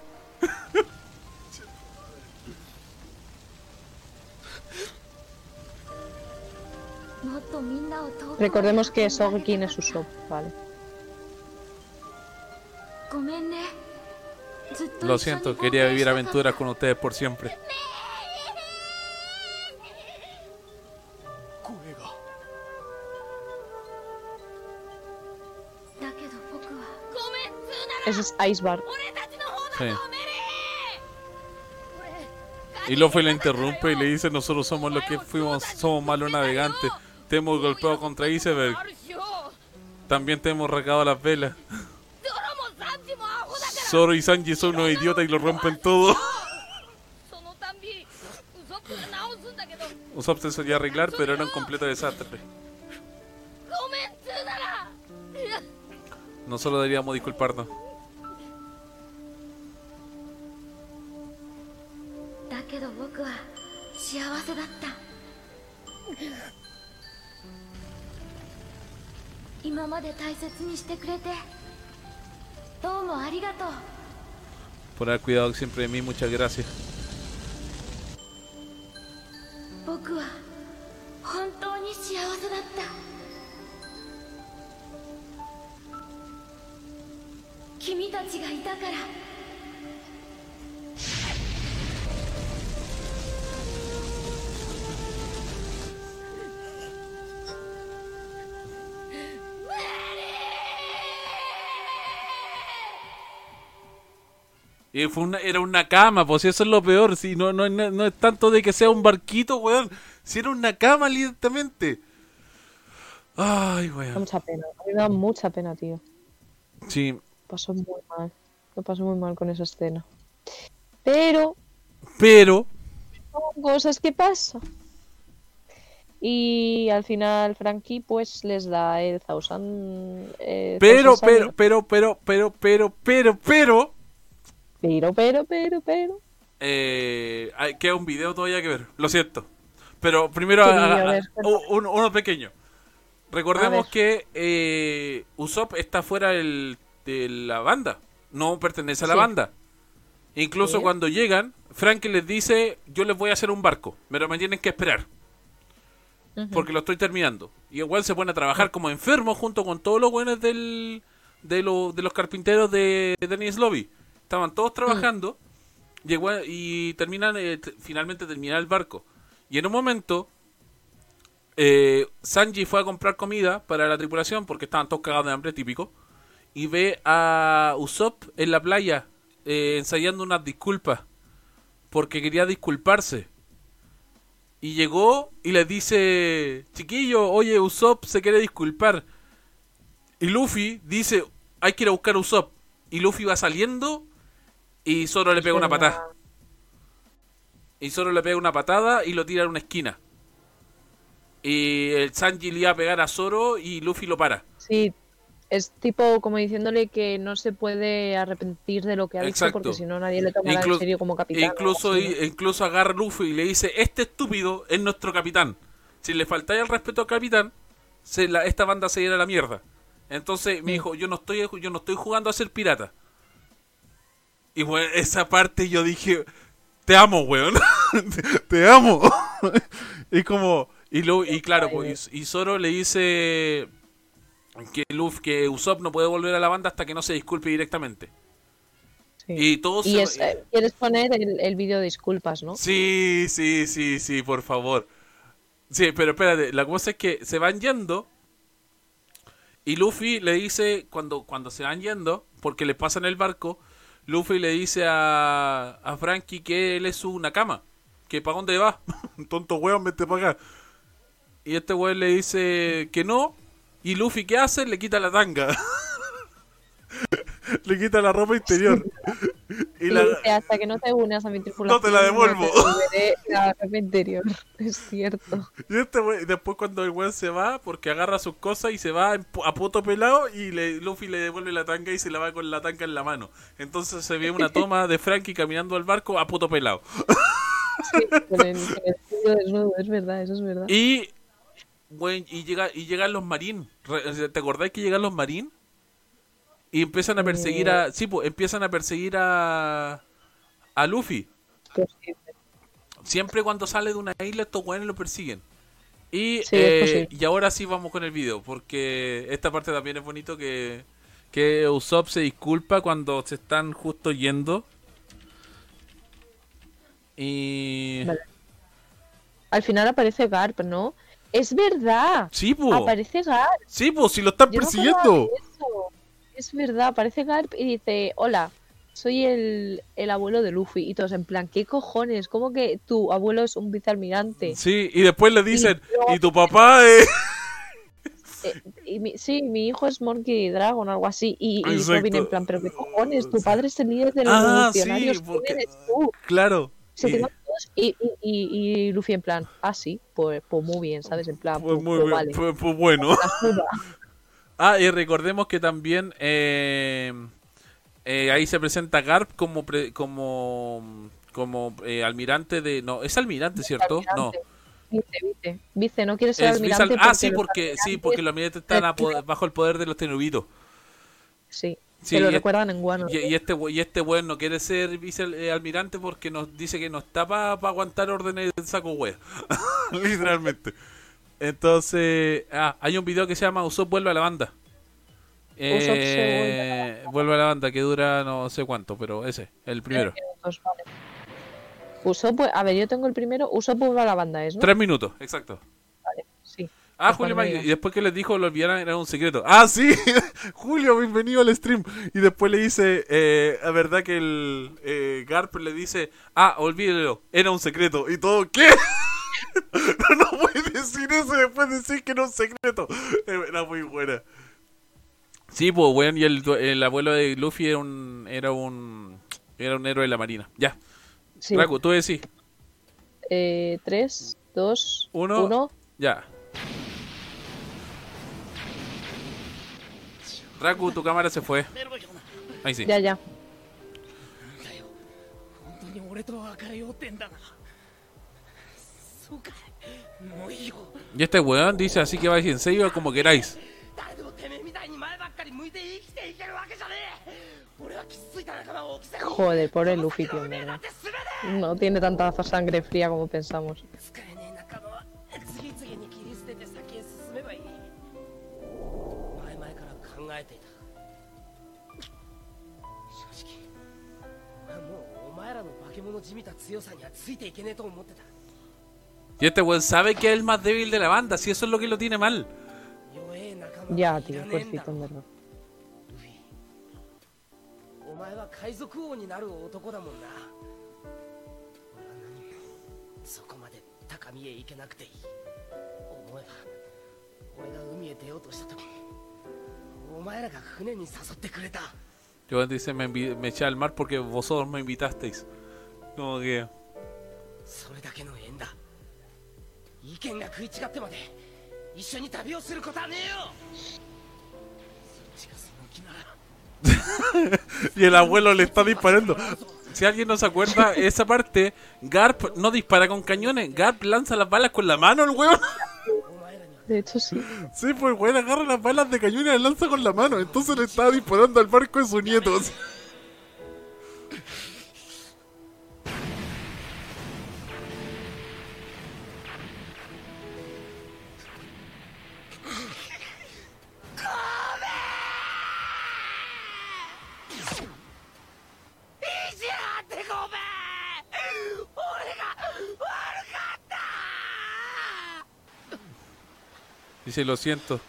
Recordemos que Sogekin es Usopp, vale. Lo siento, quería vivir aventuras con ustedes por siempre. Eso es Icebar. Y Luffy la interrumpe y le dice, nosotros somos los que fuimos, somos malos navegantes. Te hemos golpeado contra iceberg. También te hemos regado las velas. Zoro y Sanji son unos idiotas y lo rompen todo. Usopp se solía arreglar, pero era un completo desastre. Nosotros deberíamos disculparnos. けど僕は幸せだった今まで大切にしてくれてどうもありがとう Por haber cuidado siempre de mí, muchas gracias. Y fue una, era una cama, pues eso es lo peor. Si no, no, no, es tanto de que sea un barquito, weón. Si era una cama, directamente. Ay, Me da weón. mucha pena. A mí me da mucha pena, tío. Sí, Pasó muy mal. Lo pasó muy mal con esa escena. Pero pero. son cosas que pasan. Y al final Frankie pues les da el Thousand... eh, Pero, pero, pero, pero, pero, pero, pero, pero. Pero, pero, pero, pero... Eh, hay- queda un video todavía que ver. Lo siento. Pero primero, uno, uno pequeño. Recordemos que eh, Usopp está fuera del- de la banda. No pertenece a la Sí. banda. Incluso Sí. cuando llegan, Frankie les dice: Yo les voy a hacer un barco, pero me tienen que esperar. Porque lo estoy terminando. Y igual se pone a trabajar como enfermo junto con todos los buenos del, de, lo- de los carpinteros de, de Dennis Lobby. Estaban todos trabajando y, igual- y terminan, eh, finalmente termina el barco. Y en un momento, eh, Sanji fue a comprar comida para la tripulación porque estaban todos cagados de hambre, típico. Y ve a Usopp en la playa eh, ensayando unas disculpas porque quería disculparse. Y llegó y les dice, chiquillo, oye, Usopp se quiere disculpar. Y Luffy dice, hay que ir a buscar a Usopp. Y Luffy va saliendo y Zoro le pega una patada. Y Zoro le pega una patada y lo tira a una esquina. Y el Sanji le iba a pegar a Zoro y Luffy lo para. Sí, es tipo como diciéndole que no se puede arrepentir de lo que ha Exacto. dicho porque si no nadie le tomará Inclu- en serio como capitán. incluso, incluso agarra a Luffy y le dice, este estúpido es nuestro capitán. Si le faltáis el respeto al capitán, se la- esta banda se irá a la mierda. Entonces me dijo, yo no estoy, yo no estoy jugando a ser pirata. Y bueno, esa parte yo dije, te amo, weón. te, amo. y como, y, lo, y claro, pues, y, y Zoro le dice que Luffy, que Usopp no puede volver a la banda hasta que no se disculpe directamente. Sí. Y todos Y es- eh, quieres poner el, el vídeo de disculpas, ¿no? Sí, sí, sí, sí, por favor. Sí, pero espérate, la cosa es que se van yendo y Luffy le dice, cuando, cuando se van yendo, porque le pasan el barco, Luffy le dice a, a Frankie que él es una cama, que para dónde va, tonto weón, vete para acá. Y este weón le dice que no, y Luffy ¿qué hace? Le quita la tanga. le quita la ropa interior. y la... dice, hasta que no te unas a mi tripulación. No te la devuelvo. te devolveré la interior. Es cierto. Y este wey- después cuando el weón se va, porque agarra sus cosas y se va a puto pelado y le, Luffy le devuelve la tanga y se la va con la tanga en la mano. Entonces se ve una toma de Frankie caminando al barco a puto pelado. Sí, con el, con el desnudo, es verdad, eso es verdad. Y, y, llega, y llegan los marines. ¿Te acordás que llegan los marines? Y empiezan a perseguir a... Sí, pues empiezan a perseguir a... A Luffy. Siempre cuando sale de una isla estos weones lo persiguen. Y, Sí, eh, y ahora sí vamos con el video, porque esta parte también es bonito que, que Usopp se disculpa cuando se están justo yendo. Y... Vale. Al final aparece Garp, ¿no? Es verdad. Sí, pues. Aparece Garp. Sí, pues, si lo están Yo persiguiendo. Es verdad, aparece Garp y dice, hola, soy el, el abuelo de Luffy. Y todos en plan, ¿qué cojones? ¿Cómo que tu abuelo es un vicealmirante? Sí, y después le dicen, yo- y tu papá es... Eh, y mi- sí, mi hijo es Monkey Dragon, algo así. Y, y en plan, ¿pero qué cojones? Tu padre es el líder de los Ah, sí, revolucionarios. porque- ¿Quién eres tú? Claro. Se Y- y, y, Luffy en plan, ah, sí, pues, pues muy bien, ¿sabes? En plan, Pues pues, muy pues bien, vale. pues- pues bueno. Ah, y recordemos que también eh, eh, ahí se presenta Garp como pre- como como eh, almirante de no es almirante cierto no. Vice, vice. Vice, no quieres ser es almirante. ah sí porque sí porque los almirantes están a po- bajo el poder de los tenubitos Sí, Sí, se lo y- recuerdan en Guano. y, y este y este weón no quiere ser vicealmirante porque nos dice que no está para aguantar órdenes del saco wea literalmente entonces ah, hay un video que se llama Usopp vuelve a la banda Usopp Eh, vuelve a la banda que dura no sé cuánto pero ese el primero minutos, vale. Usopp, a ver, yo tengo el primero. Usopp vuelve a la banda, ¿es? ¿no? tres minutos exacto Vale, sí. Ah, Pues Julio y después que les dijo lo olvidaran era un secreto. Ah, sí, Julio, bienvenido al stream. Y después le dice, eh, la verdad que el eh, Garp le dice, ah, olvídelo, era un secreto. Y todo, ¿qué? no, no decir eso y después decir que no es secreto. Era muy buena. Sí, pues bueno, y el, el, abuelo de Luffy era un, era un era un héroe de la marina. Ya. Sí. Raku, tú decís. Eh, tres, dos, uno. uno. Ya. Raku, tu cámara se fue. Ahí sí. Ya, ya. Y este weón dice así que vais en serio como queráis. Joder, pobre Luffy. No tiene tanta sangre fría como pensamos. Y este weón sabe que es el más débil de la banda, si eso es lo que lo tiene mal. Ya, tío, pobrecito, en verdad. Este Joan dice, me, me eché al mar porque vosotros me invitasteis. Como que... それだけの縁だ意見が食い違ってまで一緒に旅をすることはねえよそっちがその気なら Y el abuelo le está disparando. Si alguien no se acuerda, esa parte, Garp no dispara con cañones, Garp lanza las balas con la mano, el weón. お前らには De hecho, sí. Sí, pues el weón agarra las balas de cañón y las lanza con la mano. Entonces le estaba disparando al barco de sus nietos. Dice, lo siento.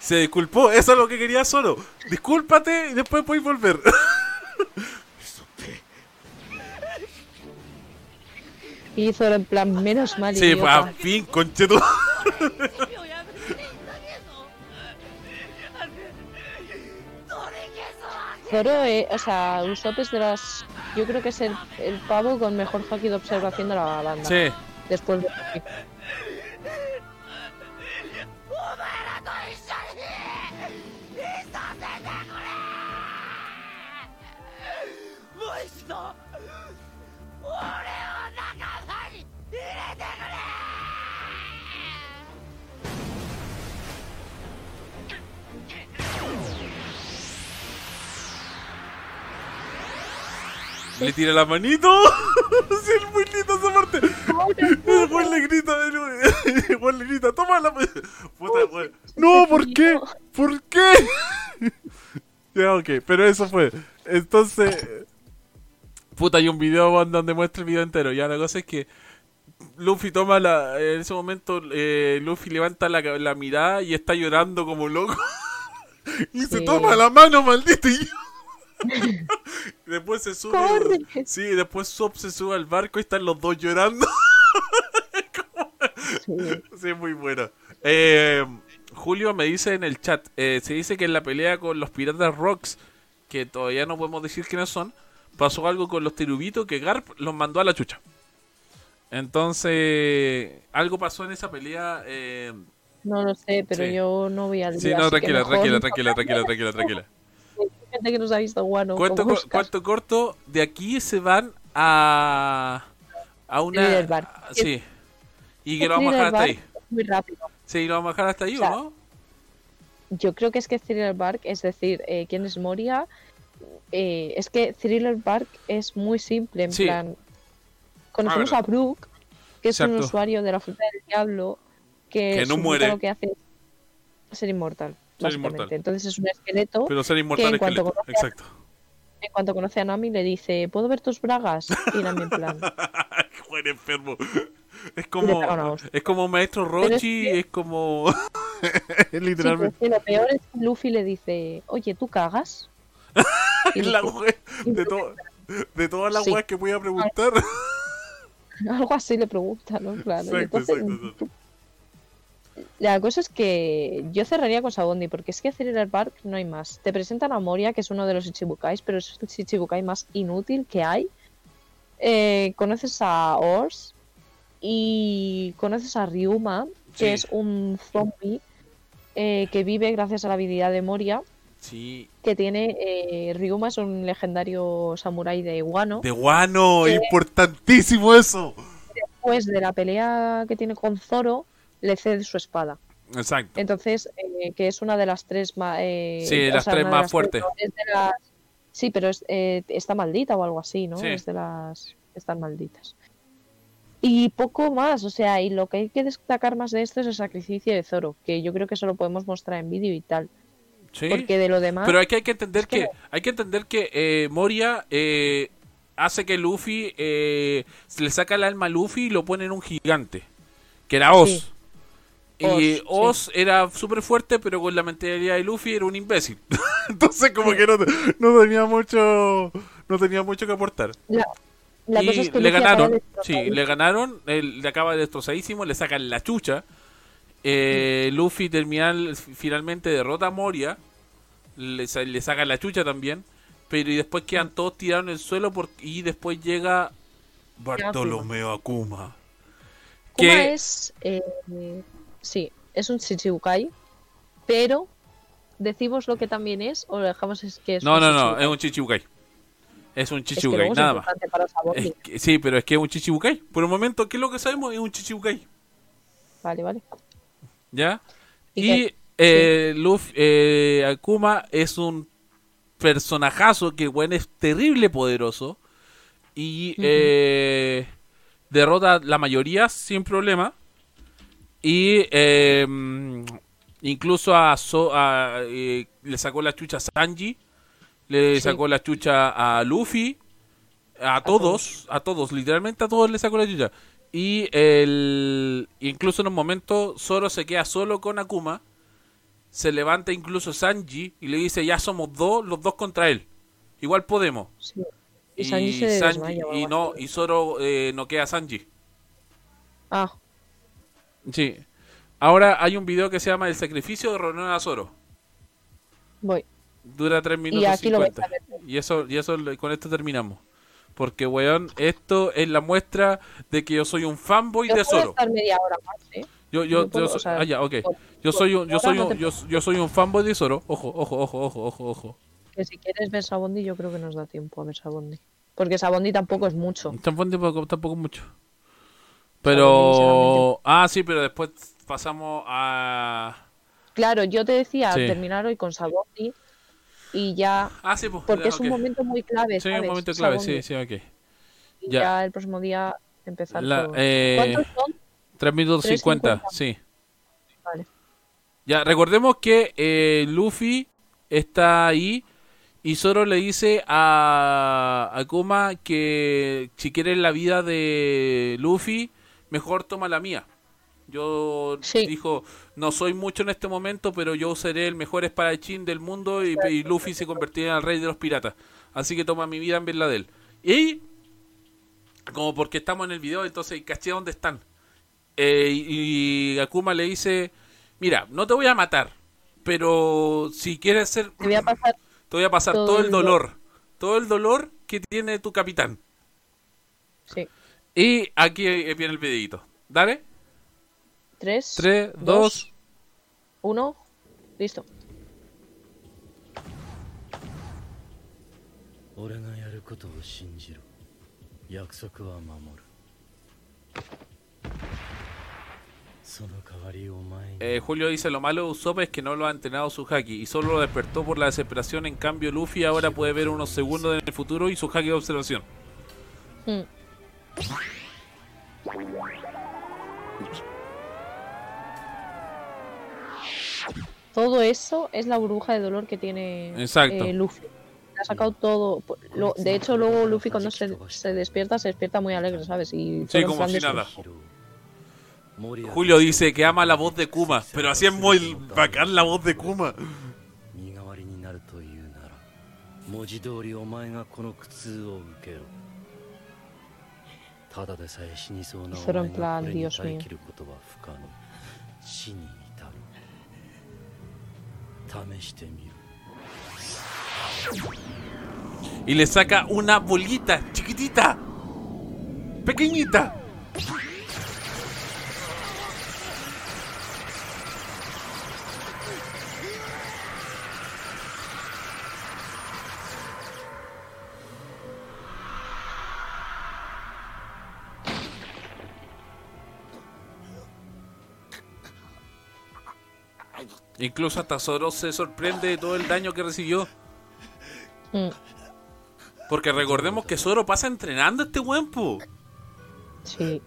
Se disculpó, eso es lo que quería solo. Discúlpate y después puedes volver. Y solo en plan, menos mal. Sí, idiota. pues a fin, conchetu. Zoro, eh, o sea, Usopp es de las. Yo creo que es el, el pavo con mejor haki de observación de la banda. Sí. Después de. Tira la manito. sí, es muy lindo esa parte. El güey le grita, el güey le grita, toma la ma-". Puta, güey. No, ¿por qué? ¿Por qué? ya, ok, pero eso fue. Entonces. Puta, hay un video donde muestra el video entero. Ya, la cosa es que. Luffy toma la. En ese momento, eh, Luffy levanta la, la mirada y está llorando como loco. y se Sí. toma la mano, maldito. Y después se sube. Corre. Sí, después Sop se sube al barco y están los dos llorando. Sí. Sí, muy buena. Eh, Julio me dice en el chat, eh, se dice que en la pelea con los piratas Rocks, que todavía no podemos decir quiénes son, pasó algo con los Terubitos que Garp los mandó a la chucha. Entonces, algo pasó en esa pelea. Eh, No lo sé, pero Sí. yo no voy al sí, no, tranquila, tranquila, tranquila, tranquila, tranquila. Gente que nos ha visto guano. Cuento, como co- Oscar. cuento corto, de aquí se van a a una Thriller Bark. sí. Y que lo vamos a dejar hasta ahí. Muy rápido. Sí, lo vamos a dejar hasta ahí, O sea, ¿o no? Yo creo que es que Thriller Bark, es decir, eh, quién es Moria, eh, es que Thriller Bark es muy simple, en Sí. plan, conocemos A a, ver. Brooke, que es un usuario de la fruta del diablo, que, Que no muere. lo que hace es ser inmortal, Ser inmortal. Entonces es un esqueleto, Pero ser que inmortal en cuanto conoce a- Exacto. en cuanto conoce a Nami le dice, ¿puedo ver tus bragas? Y Nami en plan, Juan enfermo. Es como es como maestro Pero es Rochi, que- es como Sí, es literalmente que lo peor es que Luffy le dice, oye, ¿tú cagas? Y la wea de to- de todas las Sí. weas que voy a preguntar. Algo así le pregunta, ¿no? Claro. Exacto, entonces, exacto, exacto. La cosa es que yo cerraría con Sabondi, porque es que Thriller Bark no hay más. Te presentan a Moria, que es uno de los Ichibukais, pero es el Ichibukai más inútil que hay. Eh, conoces a Ors y conoces a Ryuma, que Sí. es un zombie eh, que vive gracias a la habilidad de Moria, Sí, que tiene... Eh, Ryuma es un legendario samurái de Wano. de guano, Que- importantísimo eso. Después de la pelea que tiene con Zoro, le cede su espada. Exacto. Entonces, eh, que es una de las tres más. Sí, las tres más fuertes. Sí, pero es, eh, está maldita o algo así, ¿no? Sí. Es de las. Están malditas. Y poco más, o sea, y lo que hay que destacar más de esto es el sacrificio de Zoro, que yo creo que eso lo podemos mostrar en vídeo y tal. Sí. Porque de lo demás. Pero hay que, hay que entender es que hay que entender que eh, Moria eh, hace que Luffy eh, se le saca el alma a Luffy y lo pone en un gigante, que era Oz. Sí. Y Oz, sí. Era súper fuerte, pero con la mentalidad de Luffy era un imbécil. Entonces como que no, no tenía mucho no tenía mucho que aportar. La, la y cosa es que le Luffy ganaron, sí, le ganaron, él le acaba destrozadísimo, le sacan la chucha. Eh, Luffy terminal, finalmente derrota a Moria, le, sa- le sacan la chucha también, pero y después quedan todos tirados en el suelo por, y después llega Bartolomeo Akuma. Kuma Que es. eh, sí, es un Chichibukai, pero. ¿Decimos lo que también es o lo dejamos es que es no, un no, no, es un Chichibukai. Es un Es que Chichibukai, es nada más. para Sabondi. Es que- sí, pero es que es un Chichibukai. Por el momento, ¿qué es lo que sabemos? Es un Chichibukai. Vale, vale. ¿Ya? Y Y eh, Luffy, eh, Akuma es un personajazo que, bueno, es terrible poderoso. Y Ujú. eh, derrota la mayoría sin problema. Y eh, incluso a, So- a, eh, le sacó la chucha a Sanji. Le Sí. sacó la chucha a Luffy. A todos, a todos, literalmente a todos le sacó la chucha. y el incluso en un momento Zoro se queda solo con Akuma. Se levanta incluso Sanji y le dice, ya somos dos, los dos contra él. Igual podemos. Sí. Y Sanji se desmaya o y no y Zoro eh, no queda Sanji. Ah, Sí. Ahora hay un video que se llama El sacrificio de Ronan a Zoro. voy. Dura 3 minutos Y aquí lo vais 50. a ver. Y eso, y eso con esto terminamos. Porque, weón, esto es la muestra de que yo soy un fanboy Yo de Zoro. estar media hora más, ¿eh? Yo, yo, yo soy, ah, ya, Yo soy un, yo soy un, yo, yo soy un fanboy de Zoro. Ojo, ojo, ojo, ojo, ojo, ojo. Que si quieres ver Sabondi, yo creo que nos da tiempo a ver Sabondi. Porque Sabondi tampoco es mucho. Tampoco, tampoco, tampoco mucho. Pero, ah, sí, pero después pasamos a, Claro, yo te decía Sí. terminar hoy con Sabondi y ya. ah, sí, pues, Porque ya, es un momento muy clave. Sí, un momento clave, Sabondi. sí, sí, ok. Y Ya. ya. el próximo día empezar La- eh, ¿Cuántos son? 3 minutos 3.50. 50, sí. Vale. Ya, recordemos que eh, Luffy está ahí y Zoro le dice a Akuma que si quieres la vida de Luffy, mejor toma la mía. Yo Sí. dijo, no soy mucho en este momento, pero yo seré el mejor espadachín del mundo y, y Luffy se convertirá en el rey de los piratas. Así que toma mi vida en vez la de él. Y, como porque estamos en el video, entonces caché dónde están. Eh, y, y Akuma le dice, mira, no te voy a matar, pero si quieres ser, Te voy a pasar. te voy a pasar todo, todo el el dolor, todo el dolor que tiene tu capitán. Sí. Y aquí eh, viene el videito. Dale. 3, 3 2, 1. Listo. Eh, Julio dice lo malo de Usopp es que no lo ha entrenado su haki y solo lo despertó por la desesperación. En cambio, Luffy ahora puede ver unos segundos en el futuro y su haki de observación. Mm. Todo eso es la burbuja de dolor que tiene Exacto. eh, Luffy. Le Ha sacado todo. Lo- de hecho, luego Luffy cuando se, se despierta, se despierta muy alegre, ¿sabes? Y todo Sí, en como plan si de su- nada. ヒロ森谷 Julio dice que ama la voz de Kuma, pero así es muy bacán la voz de Kuma. 身代わりになるというなら文字通りお前がこの苦痛を受けろ ただでさえ死にそうなお Zoro 前 en がこれに耐え.切ることは不可能死に至る試してみろ Y le saca una bolita chiquitita, pequeñita. Incluso hasta Zoro se sorprende de todo el daño que recibió. Mm, Porque recordemos que Zoro pasa entrenando a este weón, po. sí.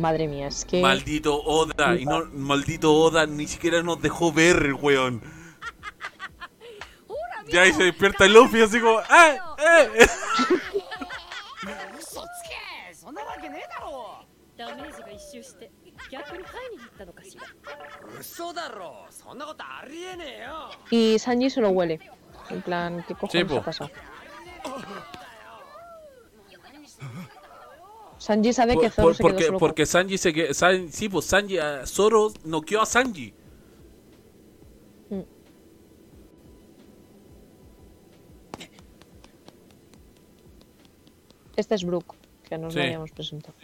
Madre mía, es que. Maldito Oda. Y no, maldito Oda ni siquiera nos dejó ver el weón. Ya ahí se despierta el Luffy así como. Ah, ¡Eh! ¡Eh! Y Sanji se lo huele. En plan, ¿qué cojones sí, ha? Sanji sabe que Por- Zoro por- se quedó porque, solo con- porque Sanji se que San- sí, pues Sanji, ah, Zoro noqueó a Sanji. Mm. Este es Brook, que nos lo Sí. habíamos presentado.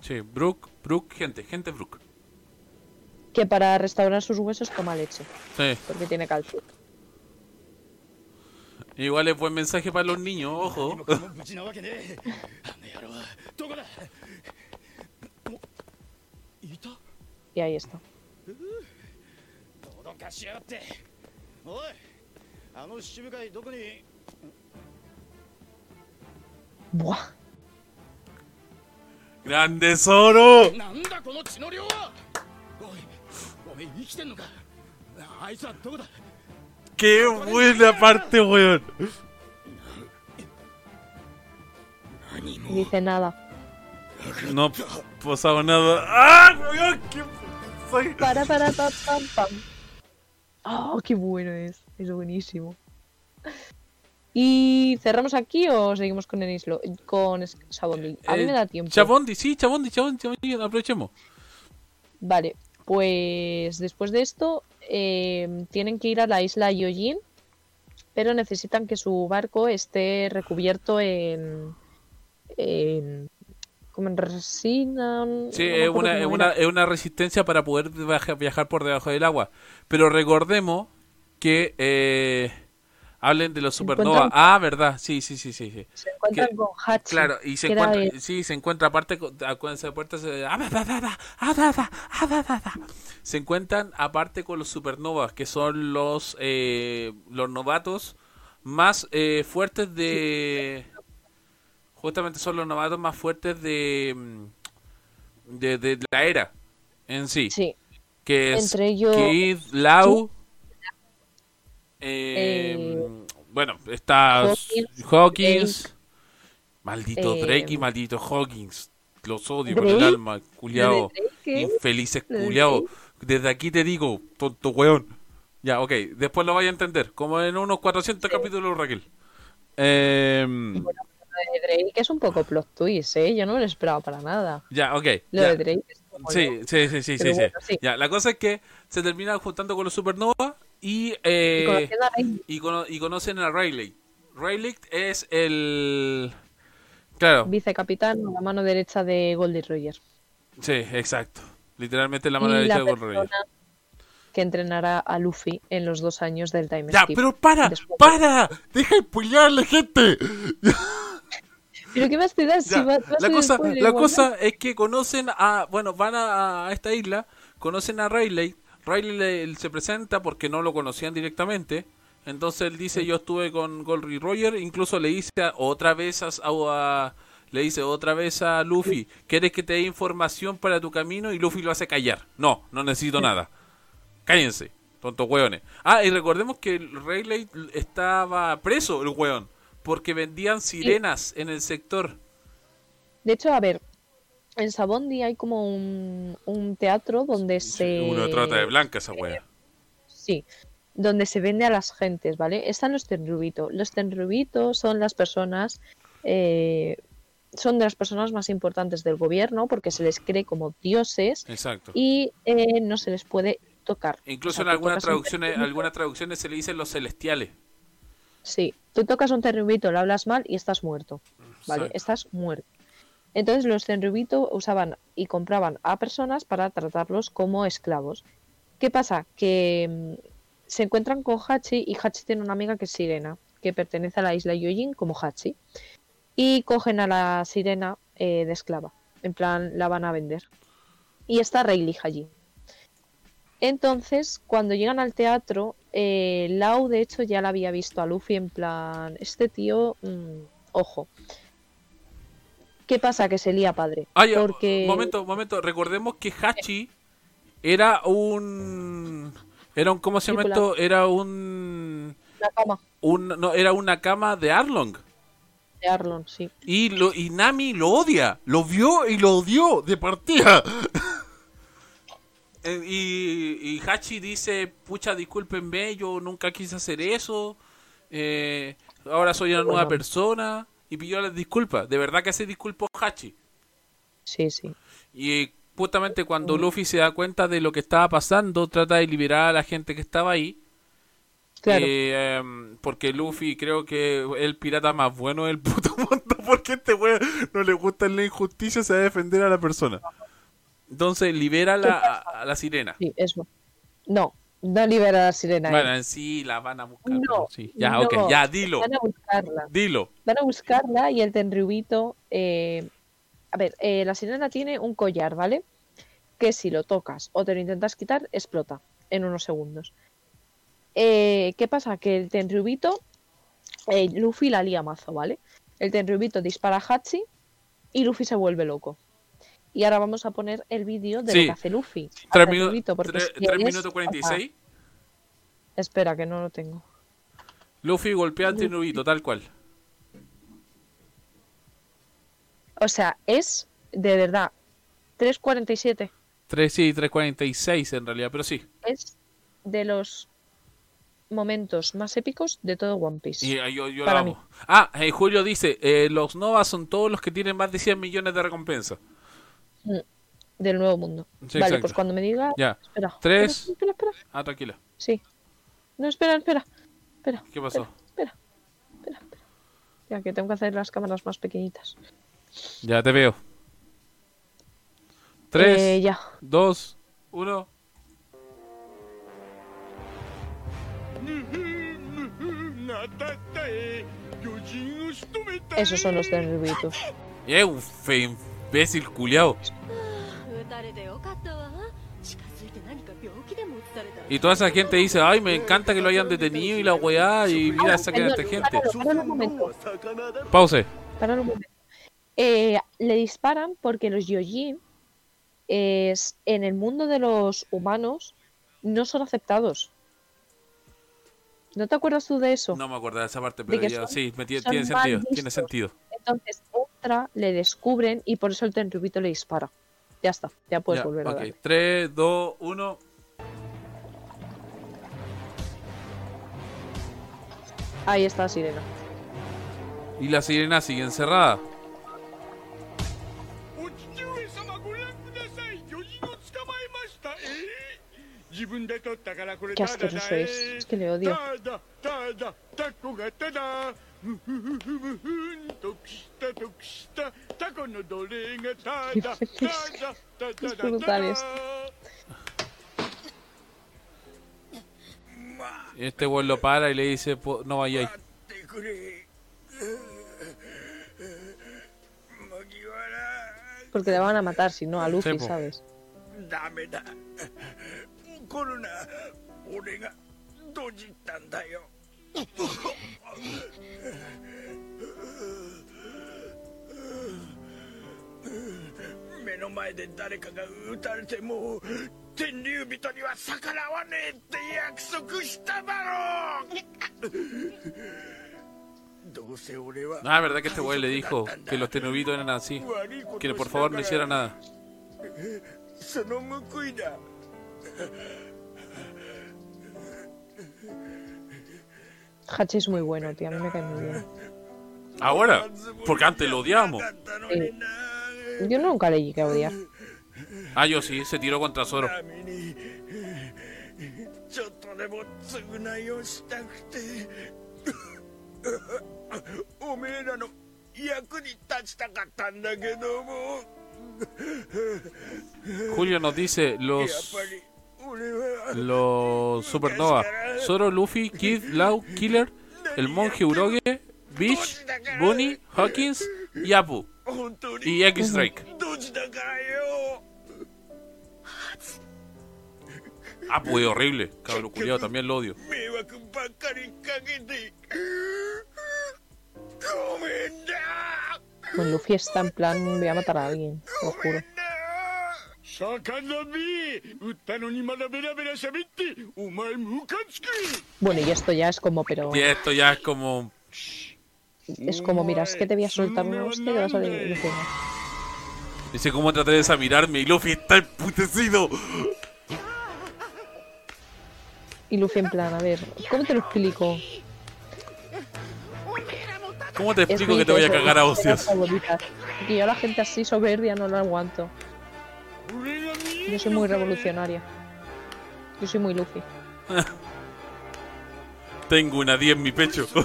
Sí, Brook, Brook, gente, gente Brook. Que para restaurar sus huesos toma leche, Sí. porque tiene calcio. Igual es buen mensaje para los niños, ojo. Y ahí está. Buah. ¡Grande Zoro! ¡Qué buena parte, weón! Dice nada. No pasado nada. ¡Ah, weón! ¡Qué soy- Para, para, pam, pam, pam. Oh, qué bueno es. Es buenísimo. ¿Y cerramos aquí o seguimos con Enislo? Con Es- Sabondi. A mí Eh, me da tiempo. Chabondi, sí, Chabondi, Chabondi, Chabondi, aprovechemos. Vale, pues después de esto eh, tienen que ir a la isla Yojin, pero necesitan que su barco esté recubierto en... en como en resina. Sí, no es una, es, una, es una resistencia para poder viaja- viajar por debajo del agua. Pero recordemos que eh, hablen de los Se supernova. encuentran- Ah, verdad, sí, sí, sí, sí. sí. Se encuentran que- con Hachi. Claro, y se encuentra, el- sí, se encuentra aparte con, a- con esa puerta se, encuentran aparte con los supernovas que son los eh, los novatos más eh, fuertes de justamente son los novatos más fuertes de mm, de, de la era en sí, Sí, que es entre ellos- Kid, Lau Eh, bueno está Hawkins, Hawkins Maldito Eh, Drake y maldito Hawkins. Los odio con el Drake, alma, culiao. Drake, ¿eh? Infelices culiao. Desde aquí te digo, tonto weón. Ya, ok. Después lo vaya a entender. Como en unos 400 capítulos, Raquel. Eh, Lo de Drake es un poco plot twist, ¿eh? Yo no me lo esperaba para nada. ya, ok. Lo ya. de Drake es como Sí, sí, sí, sí, sí, bueno, sí. Ya, la cosa es que se terminan juntando con los supernova y, eh, a y, cono- y conocen a Riley. Riley es el... Claro, vicecapitán, la mano derecha de Goldie Roger. sí, exacto. Literalmente la mano derecha la de Gold Roger. que entrenará a Luffy en los dos años del time Ya, skip. pero para, Después- para, deja de gente. ¿Pero qué más te das? Ya, Si va- a la cosa, la igual, cosa es que conocen a, bueno, van a, a esta isla, conocen a Riley, Riley le- se presenta porque no lo conocían directamente, entonces él dice yo estuve con Goldie Roger, incluso le dice otra vez a, a- le dice otra vez a Luffy, ¿quieres que te dé información para tu camino? Y Luffy lo hace callar. No, no necesito nada. Cállense, tontos hueones. Ah, y recordemos que Riley estaba preso, el hueón, porque vendían sirenas en el sector. De hecho, a ver, en Sabondi hay como un, un teatro donde se... Una trata de blanca esa wea. Sí, donde se vende a las gentes, ¿vale? Están los tenrubitos. Los tenrubitos son las personas... eh, son de las personas más importantes del gobierno porque se les cree como dioses Exacto. y eh, no se les puede tocar. Incluso O sea, en algunas traducciones, algunas traducciones se le dicen los celestiales. Sí, tú tocas un tenrubito, lo hablas mal y estás muerto, ¿vale? Exacto. Estás muerto. Entonces los tenrubitos usaban y compraban a personas para tratarlos como esclavos. ¿Qué pasa? Que mm, se encuentran con Hachi y Hachi tiene una amiga que es Sirena, que pertenece a la isla Yojin como Hachi. Y cogen a la Sirena eh, de esclava. En plan, la van a vender. Y está Rayleigh allí. Entonces, cuando llegan al teatro, eh, Lau de hecho ya la había visto a Luffy en plan, este tío, mm, ojo. ¿Qué pasa? Que se lía padre. Ya, porque momento, momento. Recordemos que Hachi era un... Era un... ¿Cómo se llama esto? Era un... la cama un no, era una cama de Arlong. de Arlon, sí. Y, lo, y Nami lo odia. Lo vio y lo odió de partida. Eh, y, y Hachi dice, pucha, discúlpenme, yo nunca quise hacer eso. eh, ahora soy una nueva persona. Y pidió las disculpas. De verdad que se disculpó Hachi. Sí, sí. Y justamente cuando Luffy se da cuenta de lo que estaba pasando, trata de liberar a la gente que estaba ahí. Claro. Eh, em, porque Luffy creo que es el pirata más bueno del puto mundo. Porque este weón no le gusta la injusticia, se va a defender a la persona. Entonces libera a la, a, a la sirena. Sí, eso. No, No libera a la sirena. Bueno, en sí la van a buscar. No, sí. Ya, no. ok, ya, dilo. Van a buscarla. Dilo. Van a buscarla y el tenriubito. eh, A ver, eh, la sirena tiene un collar, ¿vale? Que si lo tocas o te lo intentas quitar, explota en unos segundos. Eh, ¿Qué pasa? Que el tenriubito. eh, Luffy la lía mazo, ¿vale? El tenriubito dispara a Hachi y Luffy se vuelve loco. Y ahora vamos a poner el vídeo de Sí. lo que hace Luffy. al Tres, minu- tenriubito, porque tres- es que tres es- minutos 46. Espera, que no lo tengo. Luffy golpea al Tenryubito, tal cual. O sea, es de verdad 3.47. 3 sí, 3.46 en realidad, pero sí. Es de los momentos más épicos de todo One Piece. Y yo, yo lo Para amo. mí. Ah, eh, Julio dice, eh, los Novas son todos los que tienen más de 100 millones de recompensa. Del nuevo mundo. Sí, vale, exacto. pues cuando me diga. Ya. Espera. Tres. Espera, espera, espera. Ah, tranquila. Sí. No, espera, espera. Espera. ¿Qué pasó? Espera, espera, espera. Ya que tengo que hacer las cámaras más pequeñitas. Ya te veo. 3, Eh, ya. 2, 1. Esos son los un fe imbécil culiao. Y toda esa gente dice, ay, me encanta que lo hayan detenido y la weá, y mira, sacan a esta gente. Pause. Eh, le disparan porque los Yoji es, en el mundo de los humanos no son aceptados. ¿No te acuerdas tú de eso? No me acuerdo de esa parte, pero ya, sí, me tiene, sentido. Tiene sentido. Entonces, entra, le descubren y por eso el tenrubito le dispara. Ya está, ya puedes ya, volver okay. a darle. 3, 2, 1. Ahí está la sirena. ¿Y la sirena sigue encerrada? Qué asqueroso es, es que le odio. Este, este weón lo para y le dice, no vaya ahí. Porque le van a matar, si no, a Luffy, Sepo. ¿sabes? ダメだコロナ俺がドジったんだよ目の前で誰かが撃たれても天竜人には逆らわねえって約束しただろどうせ俺は Ah, verdad que este weón le dijo que los tenubitos eran así. 悪いこと Que を por した favor か no ら hiciera nada. その報いだ Hachi es muy bueno, tío. A mí me cae muy bien. Ahora, porque antes lo odiamos. Yo nunca le llegué a odiar. Ah, yo sí, se tiró contra Zoro. Julio nos dice los los Supernova, Zoro, Luffy, Kid, Lau, Killer, el monje Uroge, Beach, Bunny, Hawkins y Apu. Y X-Strike. Apu es horrible, cabrón culiado, también lo odio. Con Luffy está en plan, voy a matar a alguien, os juro. Bueno, y esto ya es como, pero Y esto ya es como. es como, mira, es que te voy a soltar una hostia que vas a decir. Dice, ¿cómo te atreves a mirarme? Y Luffy está emputecido. Y Luffy en plan, a ver, ¿cómo te lo explico? ¿Cómo te explico que te voy a cagar a hostias? Porque yo a la gente así soberbia no la aguanto. Yo soy muy revolucionaria. Yo soy muy Luffy. Tengo una 10 en mi pecho.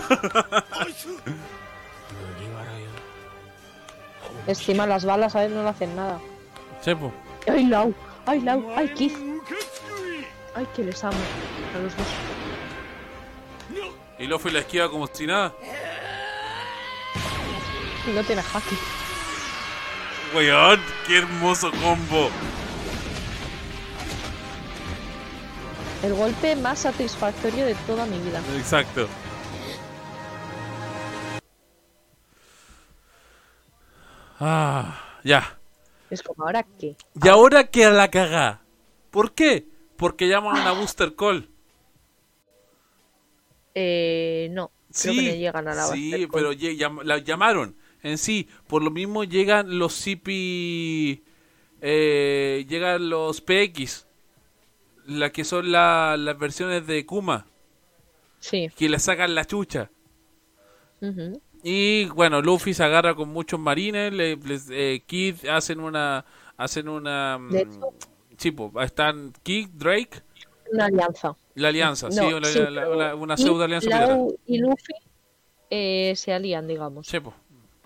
Encima las balas a él no le hacen nada. Chepo. ¡Ay, Lau! ¡Ay, Lau! ¡Ay, Keith! Ay, que les amo. A los dos. Y Luffy la esquiva como si nada. Y no tiene haki. Weón, qué hermoso combo. El golpe más satisfactorio de toda mi vida. Exacto. Ah, ya. Es como, ¿ahora qué? Y ahora que a la cagá. ¿Por qué? Porque llaman a booster call. Eh, no. Creo que no llegan a la sí, pero la llamaron en sí. Por lo mismo llegan los CP. eh, llegan los PX. La que son la- las versiones de Kuma. Sí. Que le sacan la chucha. Y bueno, Luffy se agarra con muchos marines. Le, les- eh, Kid hacen una. Hacen una. mm, De hecho- sí, po, están Kid, Drake. Una alianza. La alianza, sí, una, sí, una- una y pseudo alianza y Luffy eh, se alían, digamos. Sí.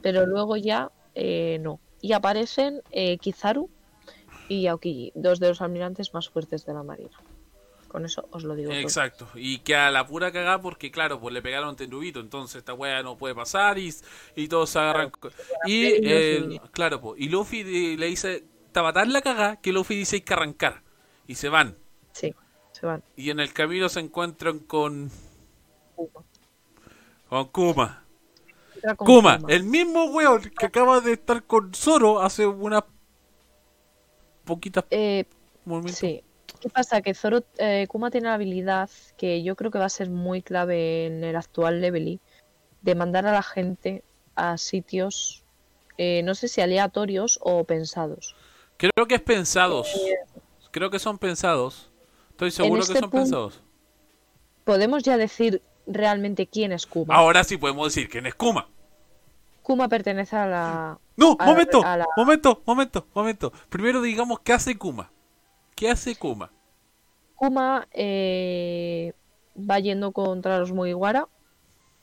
Pero luego ya eh, no. Y aparecen eh, Kizaru y Aokiji, dos de los almirantes más fuertes de la marina. Con eso os lo digo todo. Exacto, y que a la pura cagada porque claro, pues le pegaron tendubito, entonces esta wea no puede pasar y, y todos se agarran. Y y eh, Luffy. claro, pues, y Luffy le dice, estaba tan la cagada que Luffy dice hay que arrancar. Y se van. Sí, se van. Y en el camino se encuentran con... Kuma. Con Kuma, Kuma. el mismo weón que acaba de estar con Zoro hace unas poquitas Eh, sí. ¿Qué pasa? Que Zoro, eh, Kuma tiene la habilidad que yo creo que va a ser muy clave en el actual level de mandar a la gente a sitios, eh, no sé si aleatorios o pensados. Creo que es pensados. Creo que son pensados. Estoy seguro que este son pensados. Podemos ya decir realmente quién es Kuma. Ahora sí podemos decir quién es Kuma. Kuma pertenece a la... No, a la- momento, a la- momento, momento, momento. Primero digamos qué hace Kuma. ¿Qué hace Kuma? Kuma eh, va yendo contra los Mugiwara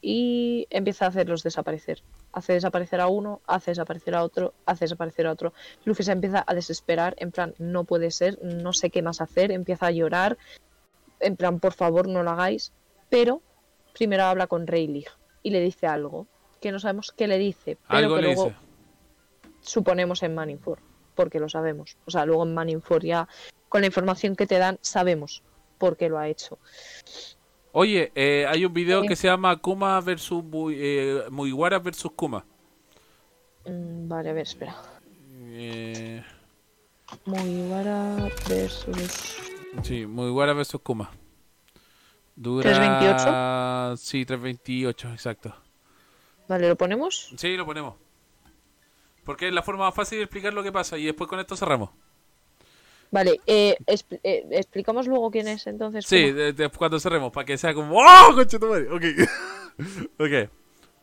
y empieza a hacerlos desaparecer. Hace desaparecer a uno, hace desaparecer a otro, hace desaparecer a otro. Luffy se empieza a desesperar, en plan, no puede ser, no sé qué más hacer, empieza a llorar, en plan, por favor, no lo hagáis. Pero primero habla con Rayleigh y le dice algo, que no sabemos qué le dice, pero Algo que le luego dice. suponemos en Manineford, porque lo sabemos. O sea, luego en Manineford ya, con la información que te dan, sabemos por qué lo ha hecho. Oye, eh, hay un video Sí. que se llama Kuma versus eh, Mugiwara versus Kuma. Mm, Vale, a ver, espera. Eh, Mugiwara versus... sí, Mugiwara versus Kuma. Dura... 328? Sí, 328, exacto. Vale, ¿lo ponemos? Sí, lo ponemos. Porque es la forma más fácil de explicar lo que pasa y después con esto cerramos. Vale, eh, expl- eh, explicamos luego quién es entonces. Sí, de- de- cuando cerremos, para que sea como ¡Oh, conchetumare! Ok. ok.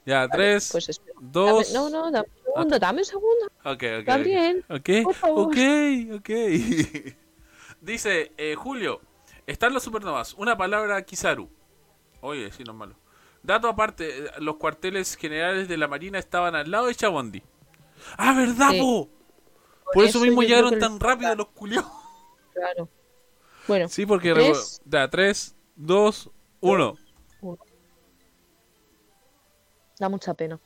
Ya, tres, Pues dos... Dame- no, no, dame un segundo, dame un segundo. Ok, ok. Gabriel, Ok, ok, ok. Dice eh, Julio, están los supernovas, una palabra Kizaru. Oye, sí, no es malo. Dato aparte, eh, los cuarteles generales de la Marina estaban al lado de Chabondi. ¡Ah, verdad, Sí. po! Por, Por eso, eso mismo llegaron tan rápido los culiados. Claro. Bueno, Sí, porque... Tres. Da, 3, 2, 1. da mucha pena.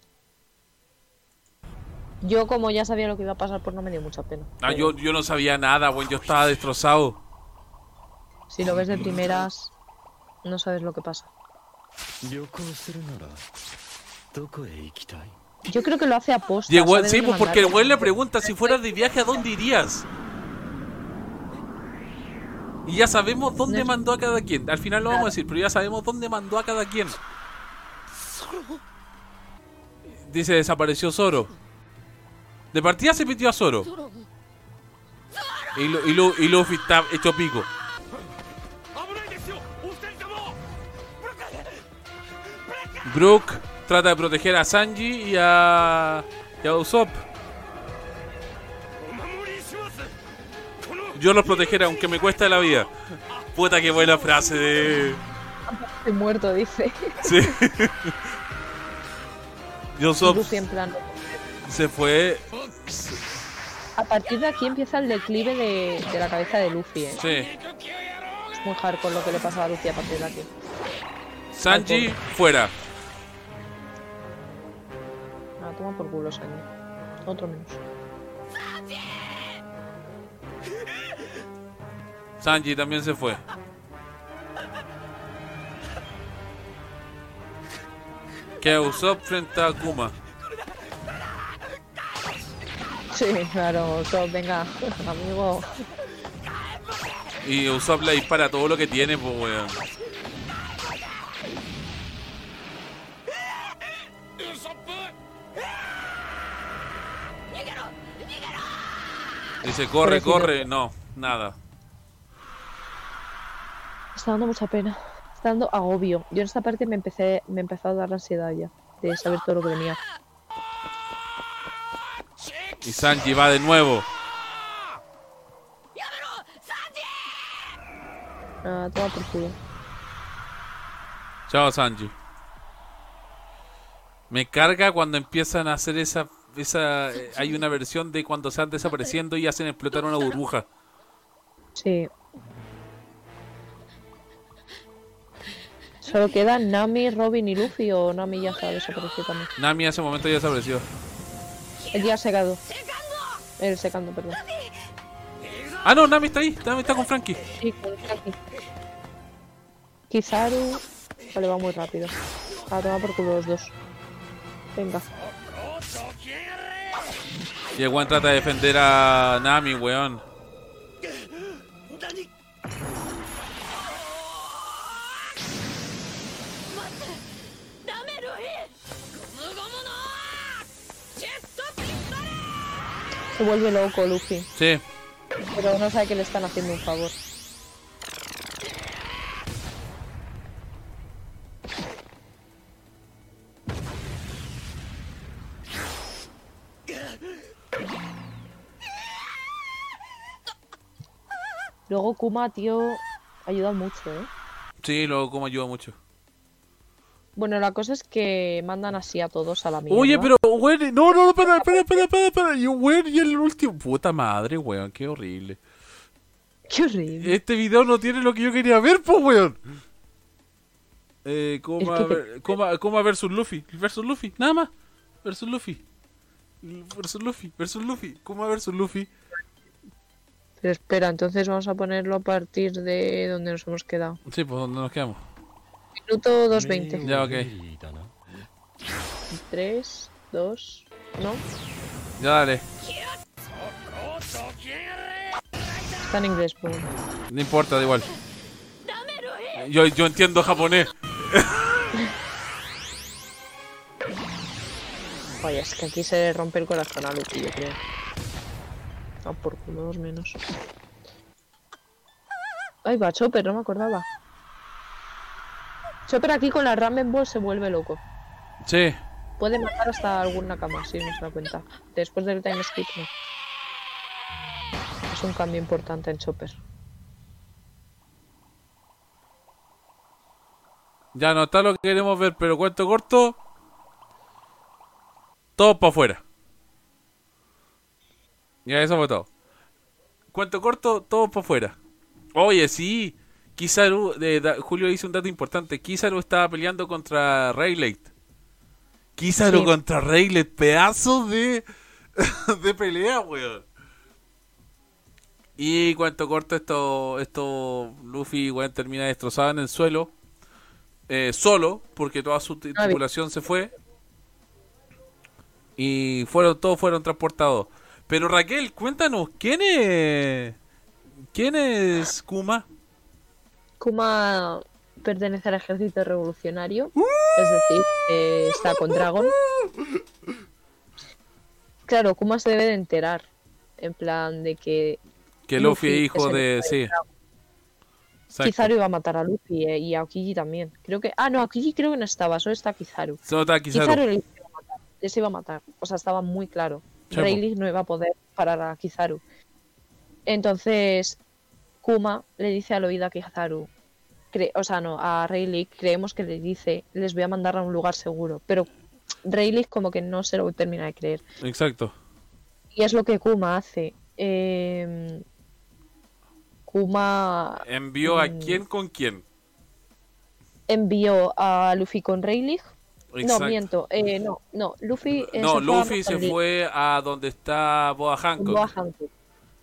Yo como ya sabía lo que iba a pasar, pues no me dio mucha pena. Ah, Pero yo, yo no sabía nada, güey. Yo estaba destrozado. Si lo ves de primeras, no sabes lo que pasa. Yo creo que lo hace a posta. Sí, pues porque el güey le pregunta si fueras de viaje a dónde irías. Y ya sabemos dónde mandó a cada quien. Al final lo vamos a decir, pero ya sabemos dónde mandó a cada quien. Dice, desapareció Zoro. De partida se metió a Zoro. Y, lo, y, lo, y Luffy está hecho pico. Brooke trata de proteger a Sanji y a, y a Usopp. Yo los protegeré aunque me cueste la vida. Puta que buena frase de... Estoy muerto, dice. Sí. y Usopp... Se fue... A partir de aquí empieza el declive de, de la cabeza de Luffy. ¿eh? Sí. Es muy hardcore lo que le pasa a Luffy a partir de aquí. Sanji, fuera. Toma por culo, Sanji. Otro menos. Sanji también se fue. Que Usopp frente a Kuma. Sí, claro, so, venga, amigo. Y Usopp le dispara todo lo que tiene, pues weón. Dice, corre, corre. No, nada. Está dando mucha pena. Está dando agobio. Yo en esta parte me empecé, me empezó a dar ansiedad ya. De saber todo lo que venía. Y Sanji va de nuevo. Ah, toma por culo. Chao, Sanji. Me carga cuando empiezan a hacer esa. esa eh, hay una versión de cuando se van desapareciendo y hacen explotar una burbuja. Sí. Solo quedan Nami, Robin y Luffy o Nami ya se ha desaparecido también. Nami en ese momento ya desapareció. El día secado. El secando, perdón. Ah, no, Nami está ahí. Nami está con Frankie. Sí, con Frankie. Kizaru. Vale, va muy rápido. A tomar por culo los dos. Venga. Y el weón trata de defender a Nami, weón. Se vuelve loco Luffy. Sí. Pero no sabe que le están haciendo un favor. Luego Kuma, tío, ayuda mucho, ¿eh? Sí, lo como ayuda mucho. Bueno, la cosa es que mandan así a todos a la mierda. Oye, pero, weón, no, no, no, espera, espera, espera, espera, espera. Y, weón, y el último. Puta madre, weón, qué horrible. Qué horrible. Este video no tiene lo que yo quería ver, pues, weón. Eh, Kuma, Es que te- Kuma- Kuma versus Luffy. Versus Luffy, nada más. Versus Luffy. Versus Luffy, versus Luffy. Kuma versus Luffy. Pero espera, entonces vamos a ponerlo a partir de donde nos hemos quedado. Sí, pues, ¿dónde nos quedamos? Minuto 2.20. Ya, ok. だな 3, 2, ¿no? Ya, dale. Está en inglés, bueno. No importa, da igual. Yo, yo entiendo japonés. Vaya, es que aquí se rompe el corazón a Luffy, yo creo. Ah, por culo, dos menos. Ay, va, Chopper, no me acordaba. Chopper aquí con la Ramen Ball se vuelve loco. Sí. Puede matar hasta alguna cama, si no se da cuenta. Después del time skip, no. Es un cambio importante en Chopper. Ya no está lo que queremos ver, pero cuento corto. Todo para afuera. Ya eso fue todo. Cuento corto, todo para afuera. Oye, sí. Kizaru, Julio hizo un dato importante. Kizaru estaba peleando contra Rayleigh. Kizaru Sí. contra Rayleigh, pedazo de, de pelea, weón. Y cuento corto, esto, esto Luffy, weón, termina destrozado en el suelo eh, solo, porque toda su tripulación se fue. Y fueron todos fueron transportados. Pero Raquel, cuéntanos, ¿quién es quién es Kuma? Kuma pertenece al ejército revolucionario, es decir, eh, está con Dragon. Claro, Kuma se debe de enterar, en plan de que Que Luffy Luffy hijo es de sí. Exacto. Kizaru iba a matar a Luffy eh, y a Aokiji también. Creo que. Ah, no, Aokiji creo que no estaba, solo está Kizaru. Se nota Kizaru. Kizaru les iba a matar. Les iba a matar. O sea, estaba muy claro. Po. Rayleigh no iba a poder parar a Kizaru. Entonces, Kuma le dice al oído a Kizaru. cre- o sea, no, a Rayleigh creemos que le dice, les voy a mandar a un lugar seguro. Pero Rayleigh como que no se lo termina de creer. Exacto. Y es lo que Kuma hace. Eh, Kuma ¿Envió a Mm. quién con quién? envió a Luffy con Rayleigh. Exacto. No, miento. Eh, no, no. Luffy, eh, No, se Luffy se fue a donde está Boa Hancock. Boa Hancock.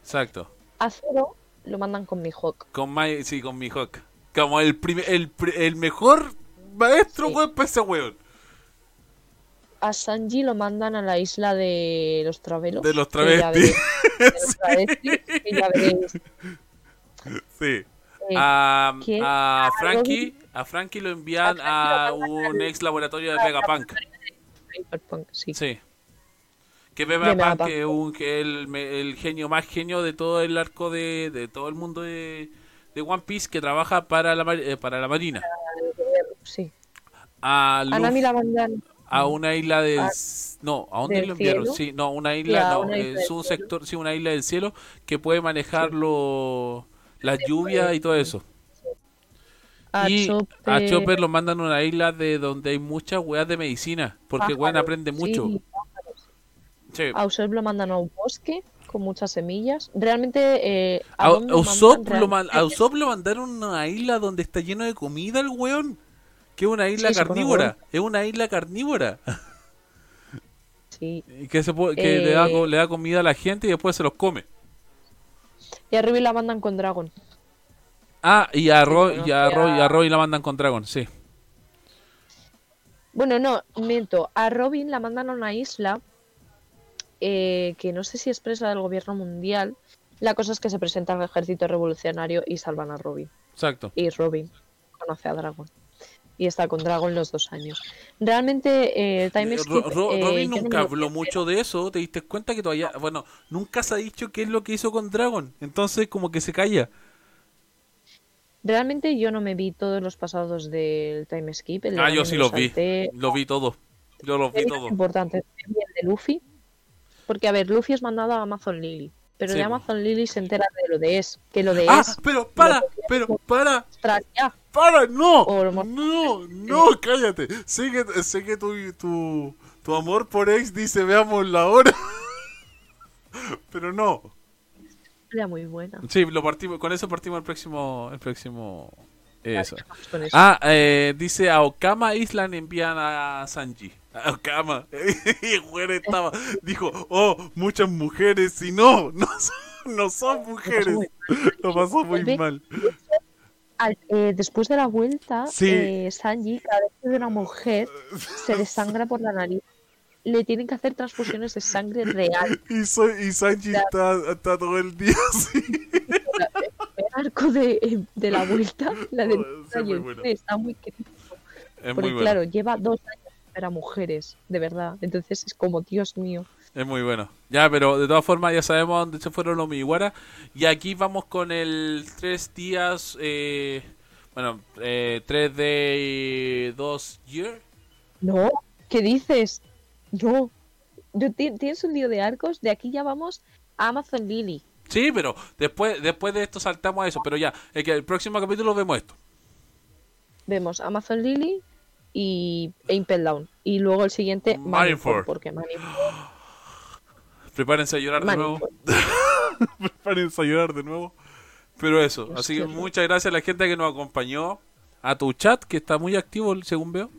Exacto. A Zoro lo mandan con Mihawk. Con Mai- sí, con Mihawk. Como el, primer, el, el mejor maestro, Sí. weón, para ese weón. A Sanji lo mandan a la isla de los travelos. De los que ya travestis. veréis- que ya veréis. Sí. Eh, A, a A Frankie, a Frankie lo envían A a un ex laboratorio de Vegapunk. Sí. Sí. Que Vegapunk es un, el, el genio más genio de todo el arco de, de todo el mundo de, de One Piece que trabaja para la, eh, para la Marina. sí. A, Luffy- la a una isla del no a dónde lo enviaron cielo. sí no una Sí, isla a no una isla es un cielo. sector sí una isla del cielo que puede manejar lo- las lluvias y todo eso A y Chopper. a Chopper lo mandan a una isla de donde hay muchas weas de medicina porque weón pájaros, aprende mucho sí, Sí. A Usopp lo mandan a un bosque con muchas semillas. Realmente. Eh, A, a Usopp mandan lo man- a? Usopp lo mandaron a una isla donde está lleno de comida el weón que es una isla Sí, carnívora es una isla carnívora Sí. y que se puede- que le da Eh. le da comida a la gente y después se los come Y a Ruby la mandan con Dragon. Ah, y a, Ro- bueno, y a, y Ro- a- y a Robin la mandan con Dragon, sí. Bueno, no, miento. A Robin la mandan a una isla eh, que no sé si es presa del gobierno mundial. La cosa es que se presenta al ejército revolucionario y salvan a Robin. Exacto. Y Robin conoce a Dragon. Y está con Dragon los dos años. Realmente, eh, Time Eh, Skip. Ro- eh, Robin nunca habló mucho de eso, te diste cuenta que todavía, bueno, nunca se ha dicho qué es lo que hizo con Dragon, entonces como que se calla. Realmente yo no me vi todos los pasados del Time Skip. el Ah, yo sí los vi, salté. lo vi todo, yo los vi Es todos. importante el de Luffy. Porque, a ver, Luffy es mandado a Amazon Lily. Pero Sí, de. Amazon Lily se entera de lo de es. Que lo de Ah, es. pero para, pero para, Australia. para, no, no, no, cállate. Sé que, sé que tu, tu, tu amor por ex dice veamos la hora, pero no. Era muy buena. Sí, lo partimos, con eso partimos el próximo, el próximo, eso. Ah, eh, dice a Okama Island envían a Sanji. A Okama. y el estaba, dijo, oh, muchas mujeres. Y no, no son, no son mujeres. Lo pasó muy mal. Al- eh, después de la vuelta, Sí. eh, Sanji, cada vez que ve una mujer, se desangra por la nariz. Le tienen que hacer transfusiones de sangre real. Y, soy, y Sanji está, está todo el día así. El arco de, de la vuelta, la de Sí, muy bueno. está muy crítico. Es Porque muy bueno. claro, lleva dos años para mujeres, de verdad. Entonces es como, Dios mío. Es muy bueno. Ya, pero de todas formas ya sabemos dónde se fueron los Miwara. Y aquí vamos con el tres días, eh, bueno, eh, 3 de 2 year. No, ¿qué dices? No. Tienes un lío de arcos, de aquí ya vamos a Amazon Lily. Sí, pero después después de esto saltamos a eso. Pero ya, es que el próximo capítulo vemos esto. Vemos Amazon Lily y e Impel Down. Y luego el siguiente. Marineford, porque Marineford... Prepárense a llorar de nuevo. Prepárense a llorar de nuevo. Pero eso, así que muchas gracias a la gente que nos acompañó. A tu chat, que está muy activo según veo.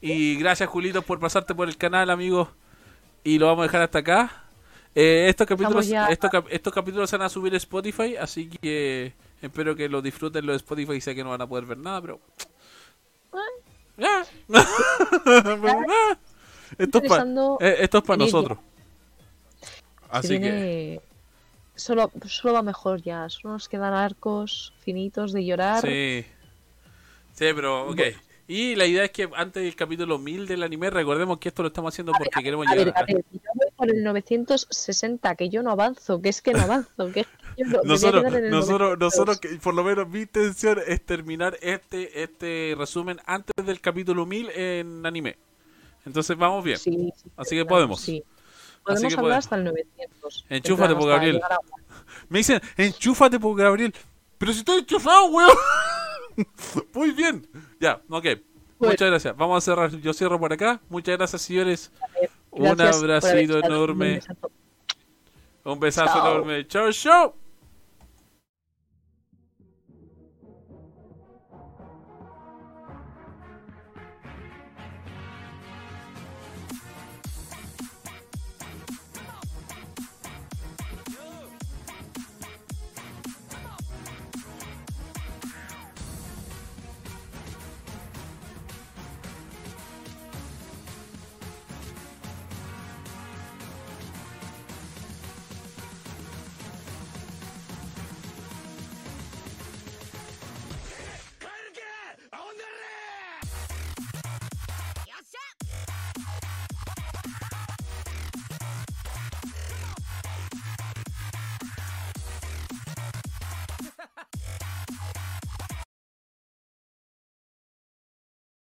Y gracias Julito por pasarte por el canal, amigos. Y lo vamos a dejar hasta acá. Eh, estos capítulos ya- estos, estos capítulos se van a subir a Spotify, así que espero que lo disfruten los de Spotify. Sé que no van a poder ver nada, pero... Ah. Esto es para Interesando esto es para venir ya. nosotros. Así que... Solo, solo va mejor ya. Solo nos quedan arcos finitos de llorar. Sí. Sí, pero ok. Y la idea es que antes del capítulo 1000 del anime, recordemos que esto lo estamos haciendo porque queremos A ver, llegar a ver, yo voy por el 960, que yo no avanzo, que es que no avanzo, que es que yo no- Nosotros, quedar en el nosotros, 900. nosotros, que- por lo menos mi intención es terminar este, este resumen antes del capítulo 1000 en anime. Entonces vamos bien. Sí, sí, Así que podemos. Sí. Así Podemos que hablar podemos. hasta el 900. En Enchúfate, plan, po, hasta Gabriel. a- Me dicen, enchúfate por Gabriel. Pero si estoy enchufado, weón. Muy bien. Ya, ok. Bueno. Muchas gracias. Vamos a cerrar. Yo cierro por acá. Muchas gracias, señores. Un Gracias estado. enorme. Un besazo. Un besazo enorme. Chao, chao.